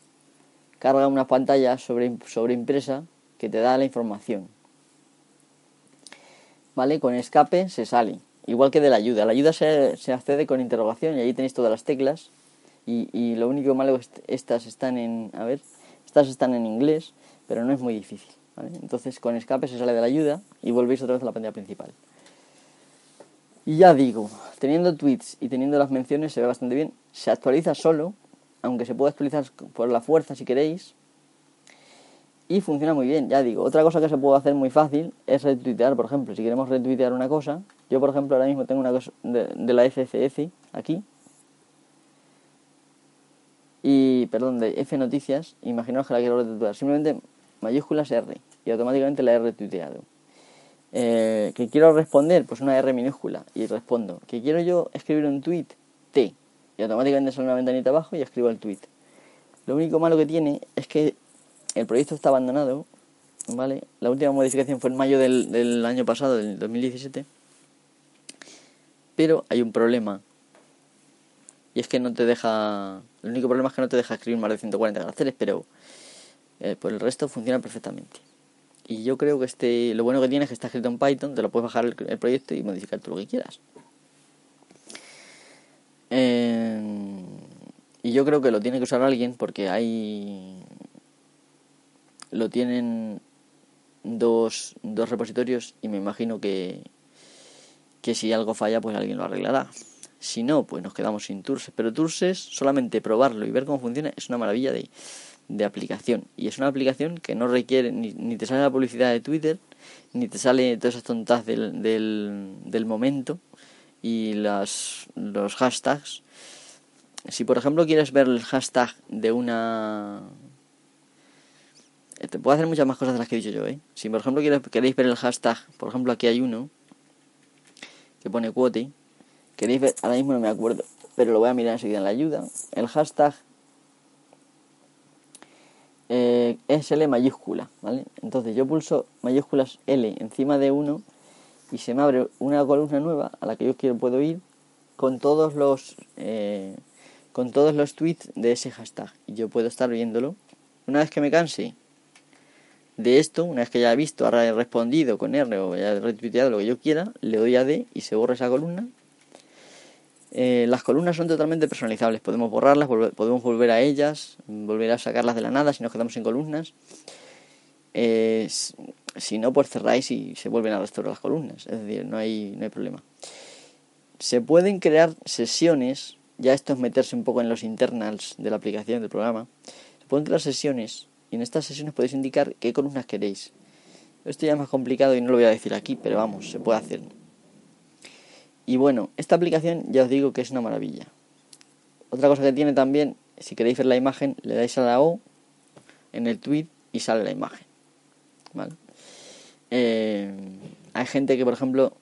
carga una pantalla sobre, sobre impresa que te da la información. ¿Vale? Con escape se sale. Igual que de la ayuda. La ayuda se, se accede con interrogación y ahí tenéis todas las teclas. Y, y lo único malo es que estas están en. A ver. Estas están en inglés pero no es muy difícil. Entonces con escape se sale de la ayuda y volvéis otra vez a la pantalla principal. Y ya digo, teniendo tweets y teniendo las menciones se ve bastante bien. Se actualiza solo, aunque se puede actualizar por la fuerza si queréis. Y funciona muy bien, ya digo. Otra cosa que se puede hacer muy fácil es retuitear, por ejemplo. Si queremos retuitear una cosa, yo por ejemplo ahora mismo tengo una cosa de, de la FCF aquí. Y, perdón, de F Noticias. Imaginaos que la quiero retuitear. Simplemente mayúsculas R. Y automáticamente la he retuiteado. Eh, que quiero responder, pues una R minúscula. Y respondo. Que quiero yo escribir un tweet, T. Y automáticamente sale una ventanita abajo y escribo el tweet. Lo único malo que tiene es que el proyecto está abandonado, ¿vale? La última modificación fue en mayo del, año pasado, del 2017. Pero hay un problema. Y es que no te deja... El único problema es que no te deja escribir más de 140 caracteres, pero eh, por el resto funciona perfectamente. Y yo creo que este, lo bueno que tiene es que está escrito en Python, te lo puedes bajar el, proyecto y modificar todo lo que quieras. Eh, y yo creo que lo tiene que usar alguien porque hay lo tienen dos, dos repositorios y me imagino que, que si algo falla pues alguien lo arreglará. Si no, pues nos quedamos sin Turses. Pero Turses, solamente probarlo y ver cómo funciona es una maravilla de, de aplicación. Y es una aplicación que no requiere, ni, ni, te sale la publicidad de Twitter, ni te sale todas esas tontas del, del, del momento y las, los hashtags. Si por ejemplo quieres ver el hashtag de una te puedo hacer muchas más cosas de las que he dicho yo, ¿eh? Si por ejemplo queréis ver el hashtag, por ejemplo aquí hay uno que pone quote, queréis ver, ahora mismo no me acuerdo, pero lo voy a mirar enseguida en la ayuda. El hashtag eh, es L mayúscula, ¿vale? Entonces yo pulso mayúsculas L encima de uno y se me abre una columna nueva a la que yo quiero puedo ir con todos los eh, con todos los tweets de ese hashtag y yo puedo estar viéndolo una vez que me canse de esto, una vez que ya he visto, he respondido con R o ya he retuiteado lo que yo quiera, le doy a D y se borra esa columna. Eh, las columnas son totalmente personalizables, podemos borrarlas, podemos volver a ellas, volver a sacarlas de la nada si nos quedamos sin columnas. Eh, si no, pues cerráis y se vuelven a restaurar las columnas, es decir, no hay, no hay problema. Se pueden crear sesiones, ya esto es meterse un poco en los internals de la aplicación, del programa. Se pueden crear sesiones y en estas sesiones podéis indicar qué columnas queréis. Esto ya es más complicado y no lo voy a decir aquí, pero vamos, se puede hacer. Y bueno, esta aplicación ya os digo que es una maravilla. Otra cosa que tiene también, si queréis ver la imagen, le dais a la O en el tweet y sale la imagen. ¿Vale? Eh, hay gente que, por ejemplo,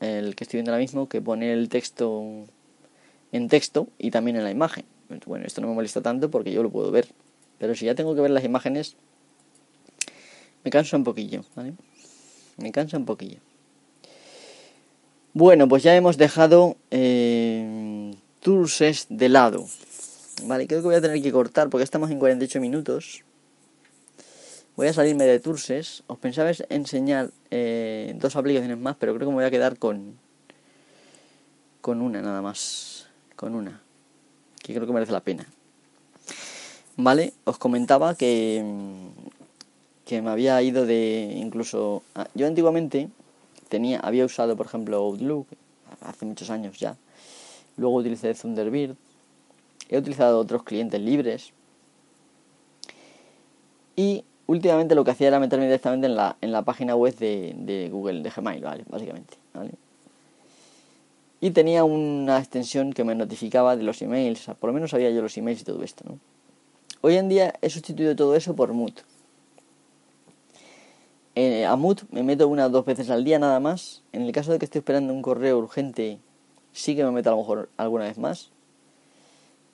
el que estoy viendo ahora mismo, que pone el texto en texto y también en la imagen. Bueno, esto no me molesta tanto porque yo lo puedo ver. Pero si ya tengo que ver las imágenes, me cansa un poquillo, ¿vale? Me cansa un poquillo. Bueno, pues ya hemos dejado eh, Turses de lado. Vale, creo que voy a tener que cortar porque estamos en 48 minutos. Voy a salirme de Turses. Os pensaba enseñar eh, dos aplicaciones más, pero creo que me voy a quedar con, con una nada más. Con una. Que creo que merece la pena. Vale, os comentaba que, que me había ido de incluso... Yo antiguamente tenía, había usado, por ejemplo, Outlook, hace muchos años ya. Luego utilicé Thunderbird. He utilizado otros clientes libres. Y últimamente lo que hacía era meterme directamente en la, en la página web de, de Google, de Gmail, ¿vale? Básicamente, ¿vale? Y tenía una extensión que me notificaba de los emails, por lo menos sabía yo los emails y todo esto, ¿no? Hoy en día he sustituido todo eso por Mood. Eh, a Mood me meto una o dos veces al día nada más. En el caso de que esté esperando un correo urgente, sí que me meto a lo mejor alguna vez más.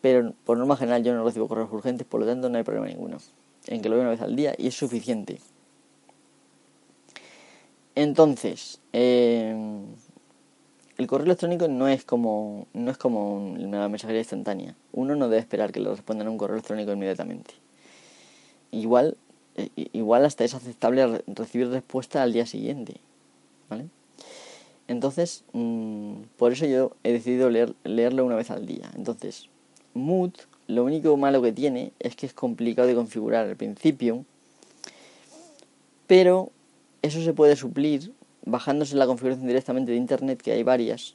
Pero por norma general yo no recibo correos urgentes, por lo tanto no hay problema ninguno. En que lo veo una vez al día y es suficiente. Entonces, eh, el correo electrónico no es como no es como una mensajería instantánea. Uno no debe esperar que le respondan a un correo electrónico inmediatamente. Igual eh, igual hasta es aceptable recibir respuesta al día siguiente, ¿vale? Entonces, mm, por eso yo he decidido leer, leerlo una vez al día. Entonces, Mood, lo único malo que tiene es que es complicado de configurar al principio, pero eso se puede suplir bajándose la configuración directamente de internet, que hay varias,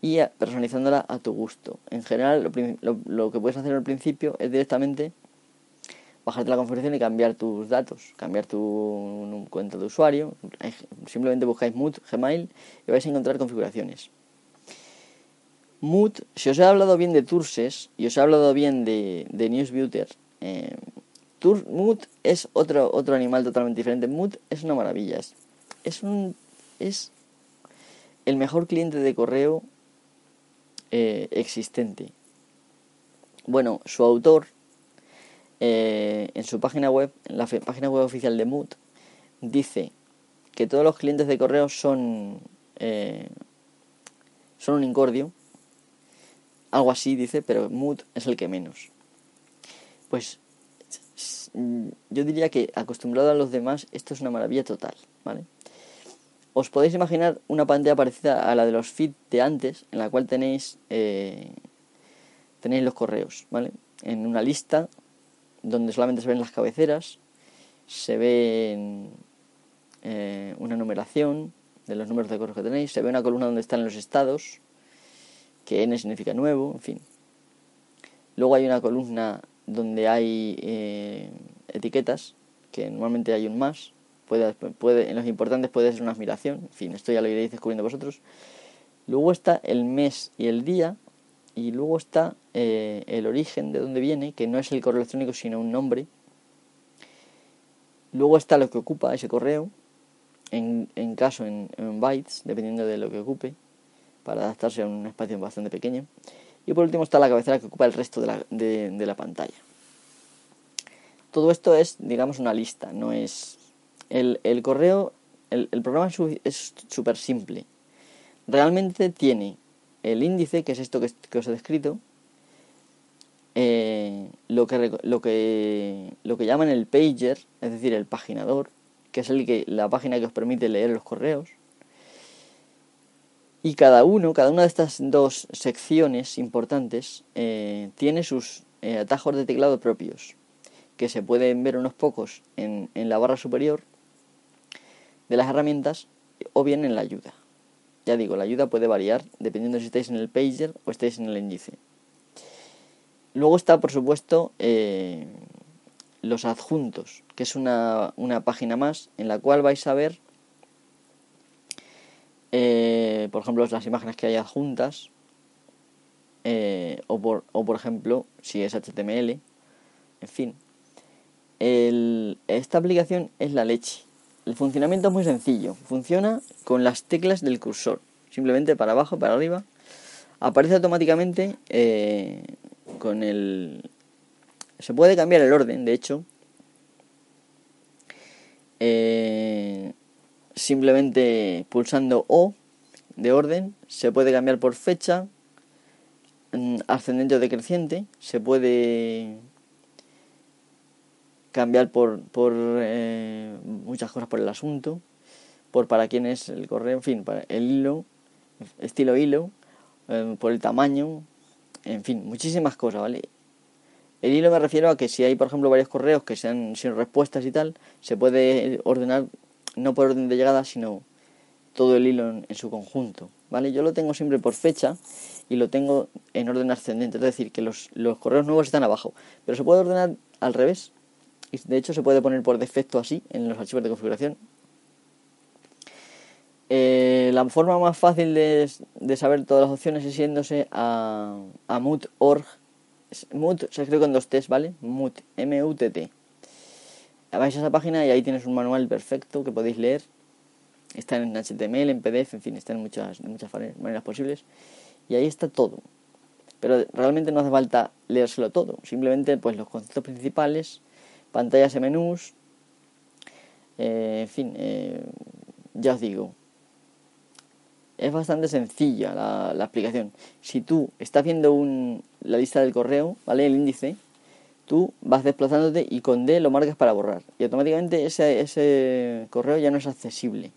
y personalizándola a tu gusto. En general, lo, que puedes hacer al principio es directamente bajarte la configuración y cambiar tus datos, cambiar tu cuenta de usuario. Simplemente buscáis Mood Gmail y vais a encontrar configuraciones. Mood, si os he hablado bien de Turses y os he hablado bien de, de Newsbuter, eh, Mood es otro, otro animal totalmente diferente. Mood es una maravilla. Es, un, es el mejor cliente de correo eh, existente. Bueno, su autor, eh, en su página web, en la página web oficial de Mood, dice que todos los clientes de correo son, eh, son un incordio. Algo así dice, pero Mood es el que menos. Pues yo diría que acostumbrado a los demás, esto es una maravilla total, ¿vale? Os podéis imaginar una pantalla parecida a la de los feed de antes, en la cual tenéis, eh, tenéis los correos, ¿vale? En una lista donde solamente se ven las cabeceras, se ve eh, una numeración de los números de correos que tenéis, se ve una columna donde están los estados, que n significa nuevo, en fin. Luego hay una columna donde hay eh, etiquetas, que normalmente hay un más, puede, puede, en los importantes puede ser una admiración, en fin, esto ya lo iréis descubriendo vosotros. Luego está el mes y el día, y luego está eh, el origen de dónde viene, que no es el correo electrónico, sino un nombre. Luego está lo que ocupa ese correo, en, en caso en, bytes, dependiendo de lo que ocupe, para adaptarse a un espacio bastante pequeño. Y por último está la cabecera que ocupa el resto de la, de la pantalla. Todo esto es, digamos, una lista, no es el, el correo, el, el programa es súper simple. Realmente tiene el índice, que es esto que, os he descrito, eh, lo, que, lo, que, lo que llaman el pager, es decir, el paginador, que es el que, la página que os permite leer los correos. Y cada uno, cada una de estas dos secciones importantes eh, tiene sus eh, atajos de teclado propios, que se pueden ver unos pocos en, en la barra superior de las herramientas o bien en la ayuda. Ya digo, la ayuda puede variar dependiendo si estáis en el pager o estáis en el índice. Luego está, por supuesto, eh, los adjuntos, que es una, página más en la cual vais a ver, eh, por ejemplo, las imágenes que hay adjuntas, eh, o, por, o por ejemplo, si es HTML, en fin. esta aplicación es la leche. El funcionamiento es muy sencillo. Funciona con las teclas del cursor. Simplemente para abajo, para arriba. Aparece automáticamente con el... Se puede cambiar el orden, de hecho. Eh, simplemente pulsando O de orden. Se puede cambiar por fecha. Mm, ascendente o decreciente. Se puede cambiar por, por eh, muchas cosas por el asunto, por para quién es el correo, en fin, para el hilo, estilo hilo, eh, por el tamaño, en fin, muchísimas cosas, ¿vale? El hilo me refiero a que si hay, por ejemplo, varios correos que sean sin respuestas y tal, se puede ordenar no por orden de llegada, sino todo el hilo en, en, su conjunto, ¿vale? Yo lo tengo siempre por fecha y lo tengo en orden ascendente, es decir, que los, los correos nuevos están abajo, pero se puede ordenar al revés, y de hecho se puede poner por defecto así en los archivos de configuración. Eh, la forma más fácil de, saber todas las opciones es yéndose a, a mut.org. Mut se escribe con dos T's, ¿vale? Mut, M-U-T-T. Vais a esa página y ahí tienes un manual perfecto que podéis leer. Está en HTML, en PDF, en fin, está en muchas, muchas maneras posibles. Y ahí está todo. Pero realmente no hace falta leérselo todo. Simplemente pues los conceptos principales pantallas de menús, eh, en fin, eh, ya os digo, es bastante sencilla la, la, aplicación. Si tú estás viendo un, la lista del correo, ¿vale? El índice, tú vas desplazándote y con D lo marcas para borrar. Y automáticamente ese, ese correo ya no es accesible.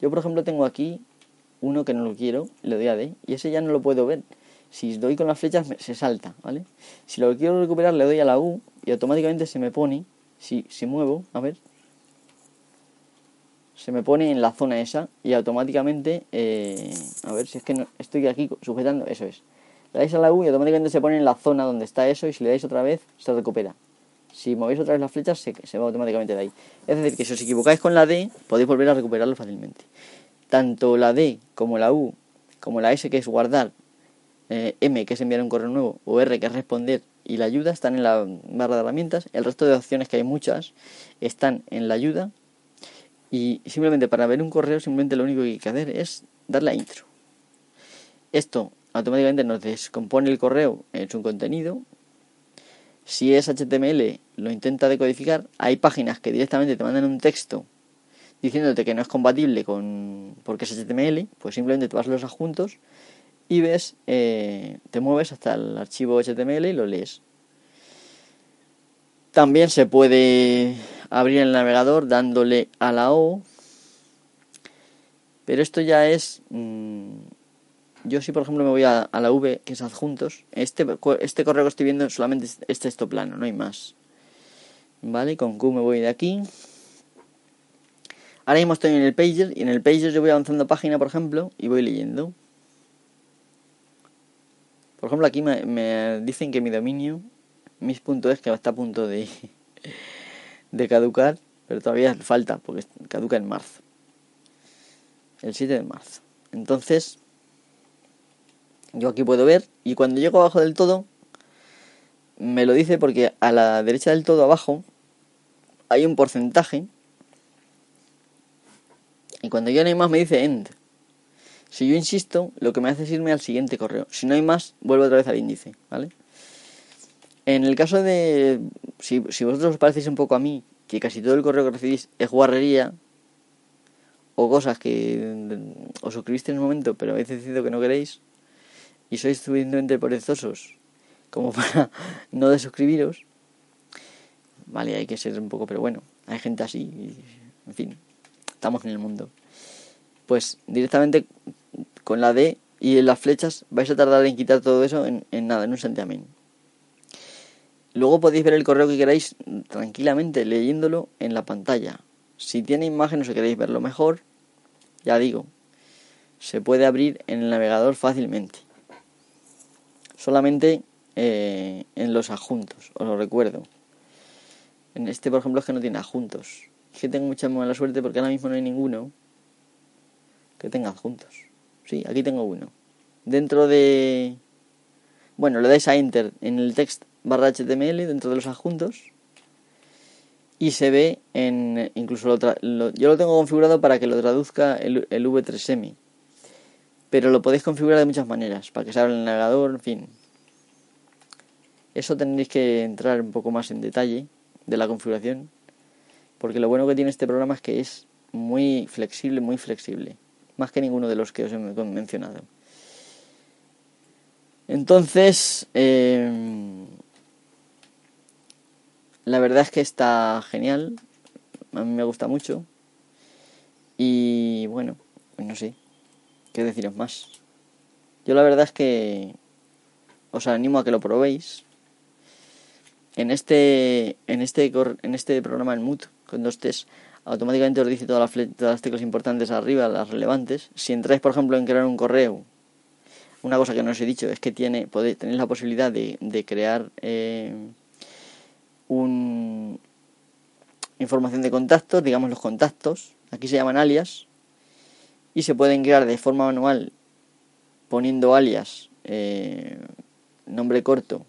Yo, por ejemplo, tengo aquí uno que no lo quiero, le doy a D, y ese ya no lo puedo ver. Si doy con las flechas se salta, ¿vale? Si lo quiero recuperar le doy a la U y automáticamente se me pone, si, si muevo, a ver, se me pone en la zona esa y automáticamente, eh, a ver si es que no, estoy aquí sujetando, eso es. Le dais a la U y automáticamente se pone en la zona donde está eso y si le dais otra vez se recupera. Si movéis otra vez las flechas, se, se va automáticamente de ahí. Es decir, que si os equivocáis con la D, podéis volver a recuperarlo fácilmente. Tanto la D como la U, como la S, que es guardar, eh, M, que es enviar un correo nuevo, o R, que es responder, y la ayuda están en la barra de herramientas. El resto de opciones, que hay muchas, están en la ayuda. Y simplemente para ver un correo, simplemente lo único que hay que hacer es darle a intro. Esto automáticamente nos descompone el correo en su contenido. Si es HTML, lo intenta decodificar. Hay páginas que directamente te mandan un texto diciéndote que no es compatible con porque es HTML, pues simplemente te vas los adjuntos y ves, eh, te mueves hasta el archivo HTML y lo lees. También se puede abrir el navegador dándole a la O, pero esto ya es mm, yo si por ejemplo me voy a, la V, que es adjuntos, este, este correo que estoy viendo solamente es texto plano, no hay más. Vale, con Q me voy de aquí. Ahora mismo estoy en el Pages y en el Pages yo voy avanzando página, por ejemplo, y voy leyendo. Por ejemplo, aquí me, me dicen que mi dominio, mis.es, que está a punto de, de caducar, pero todavía falta, porque caduca en marzo. El 7 de marzo. Entonces, yo aquí puedo ver y cuando llego abajo del todo me lo dice porque a la derecha del todo abajo hay un porcentaje y cuando ya no hay más me dice end. Si yo insisto, lo que me hace es irme al siguiente correo. Si no hay más, vuelvo otra vez al índice, ¿vale? En el caso de... Si, vosotros os parecéis un poco a mí, que casi todo el correo que recibís es guarrería, o cosas que os suscribiste en un momento, pero habéis decidido que no queréis, y sois suficientemente perezosos como para no desuscribiros, vale, hay que ser un poco, pero bueno, hay gente así, en fin, estamos en el mundo. Pues directamente con la D y en las flechas vais a tardar en quitar todo eso en, nada, en un santiamén. Luego podéis ver el correo que queráis tranquilamente leyéndolo en la pantalla. Si tiene imágenes o queréis verlo mejor, ya digo, se puede abrir en el navegador fácilmente solamente eh, en los adjuntos, os lo recuerdo. En este, por ejemplo, es que no tiene adjuntos. Es que tengo mucha mala suerte porque ahora mismo no hay ninguno que tenga adjuntos. Sí, aquí tengo uno. Dentro de... Bueno, le dais a Enter en el text barra HTML dentro de los adjuntos y se ve en... incluso lo, yo lo tengo configurado para que lo traduzca el, el V3M pero lo podéis configurar de muchas maneras, para que se abra el navegador, en fin. Eso tendréis que entrar un poco más en detalle de la configuración, porque lo bueno que tiene este programa es que es muy flexible, muy flexible, más que ninguno de los que os he mencionado. Entonces, em, la verdad es que está genial, a mí me gusta mucho, y bueno, pues no sé, ¿Qué deciros más? Yo la verdad es que os animo a que lo probéis. En este, en este, en este programa en Mood, con dos test, automáticamente os dice todas las, todas las teclas importantes arriba, las relevantes. Si entráis, por ejemplo, en crear un correo, una cosa que no os he dicho es que tiene, tenéis la posibilidad de, de crear eh, un información de contactos, digamos los contactos, aquí se llaman alias, y se pueden crear de forma manual poniendo alias, eh, nombre corto,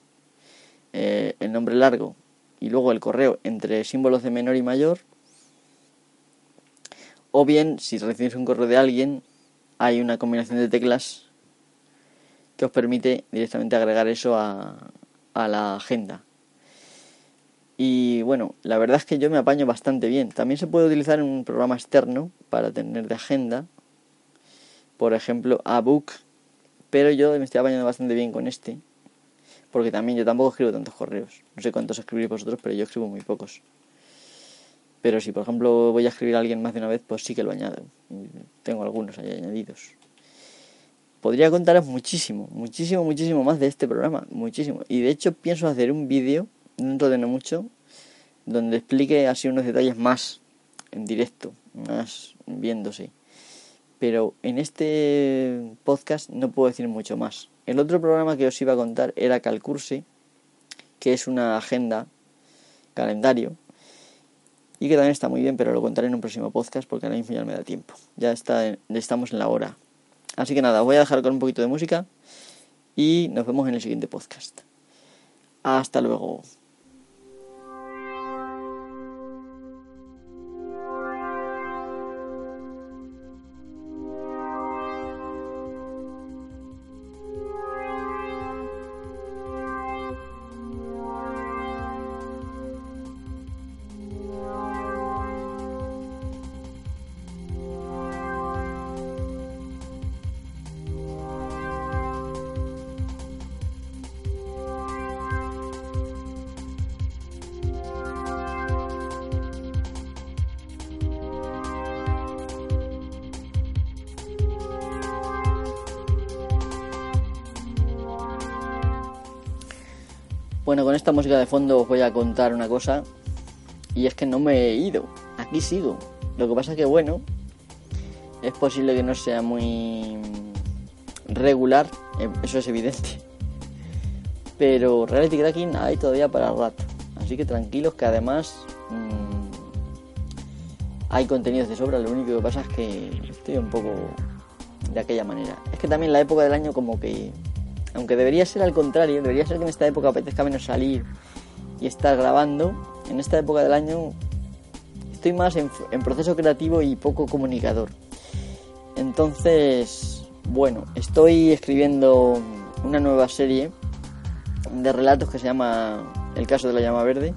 eh, el nombre largo y luego el correo entre símbolos de menor y mayor. O bien, si recibís un correo de alguien, hay una combinación de teclas que os permite directamente agregar eso a, a la agenda. Y bueno, la verdad es que yo me apaño bastante bien. También se puede utilizar en un programa externo para tener de agenda, por ejemplo, a Book, pero yo me estoy apañando bastante bien con este, porque también yo tampoco escribo tantos correos. No sé cuántos escribís vosotros, pero yo escribo muy pocos. Pero si, por ejemplo, voy a escribir a alguien más de una vez, pues sí que lo añado. Tengo algunos ahí añadidos. Podría contaros muchísimo, muchísimo, muchísimo más de este programa, muchísimo. Y de hecho pienso hacer un vídeo, de no mucho, donde explique así unos detalles más en directo, más viéndose pero en este podcast no puedo decir mucho más. El otro programa que os iba a contar era Calcurse, que es una agenda calendario y que también está muy bien, pero lo contaré en un próximo podcast porque ahora mismo ya no me da tiempo. Ya está, estamos en la hora. Así que nada, voy a dejar con un poquito de música y nos vemos en el siguiente podcast. Hasta luego. Música de fondo os voy a contar una cosa. Y es que no me he ido. Aquí sigo. Lo que pasa es que, bueno, es posible que no sea muy regular. Eh, eso es evidente. Pero Reality Cracking hay todavía para rato. Así que tranquilos que además mmm, hay contenidos de sobra. Lo único que pasa es que estoy un poco de aquella manera. Es que también la época del año como que aunque debería ser al contrario, debería ser que en esta época apetezca menos salir y estar grabando, en esta época del año estoy más en, proceso creativo y poco comunicador. Entonces, bueno, estoy escribiendo una nueva serie de relatos que se llama El caso de la llama verde,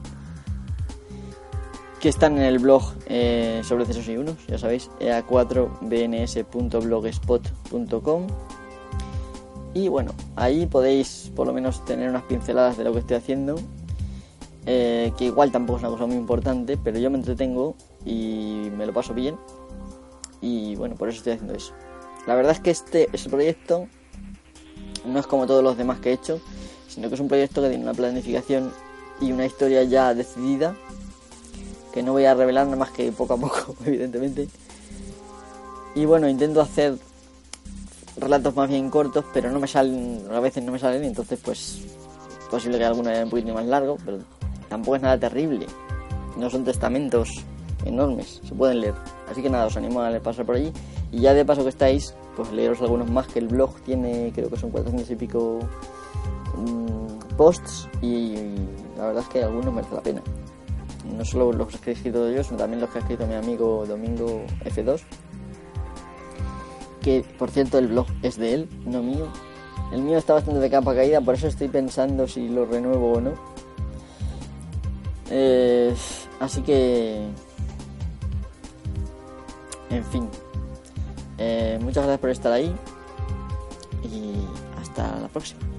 que están en el blog eh, sobre cesos y unos, ya sabéis, ea4bns.blogspot.com y bueno, ahí podéis por lo menos tener unas pinceladas de lo que estoy haciendo. Eh, que igual tampoco es una cosa muy importante, pero yo me entretengo y me lo paso bien. Y bueno, por eso estoy haciendo eso. La verdad es que este, ese proyecto no es como todos los demás que he hecho, sino que es un proyecto que tiene una planificación y una historia ya decidida, que no voy a revelar nada más que poco a poco, evidentemente. Y bueno, intento hacer relatos más bien cortos, pero no me salen, a veces no me salen, entonces pues posible que alguno sea un poquito más largo, pero tampoco es nada terrible. No son testamentos enormes, se pueden leer. Así que nada, os animo a pasar por allí. Y ya de paso que estáis, pues leeros algunos más, que el blog tiene, creo que son 400 y pico mm, posts, y, la verdad es que algunos merece la pena. No solo los que he escrito yo, sino también los que ha escrito mi amigo Domingo F2, que por cierto el blog es de él, no mío. El mío está bastante de capa caída, por eso estoy pensando si lo renuevo o no. Eh, así que... En fin. Eh, muchas gracias por estar ahí. Y hasta la próxima.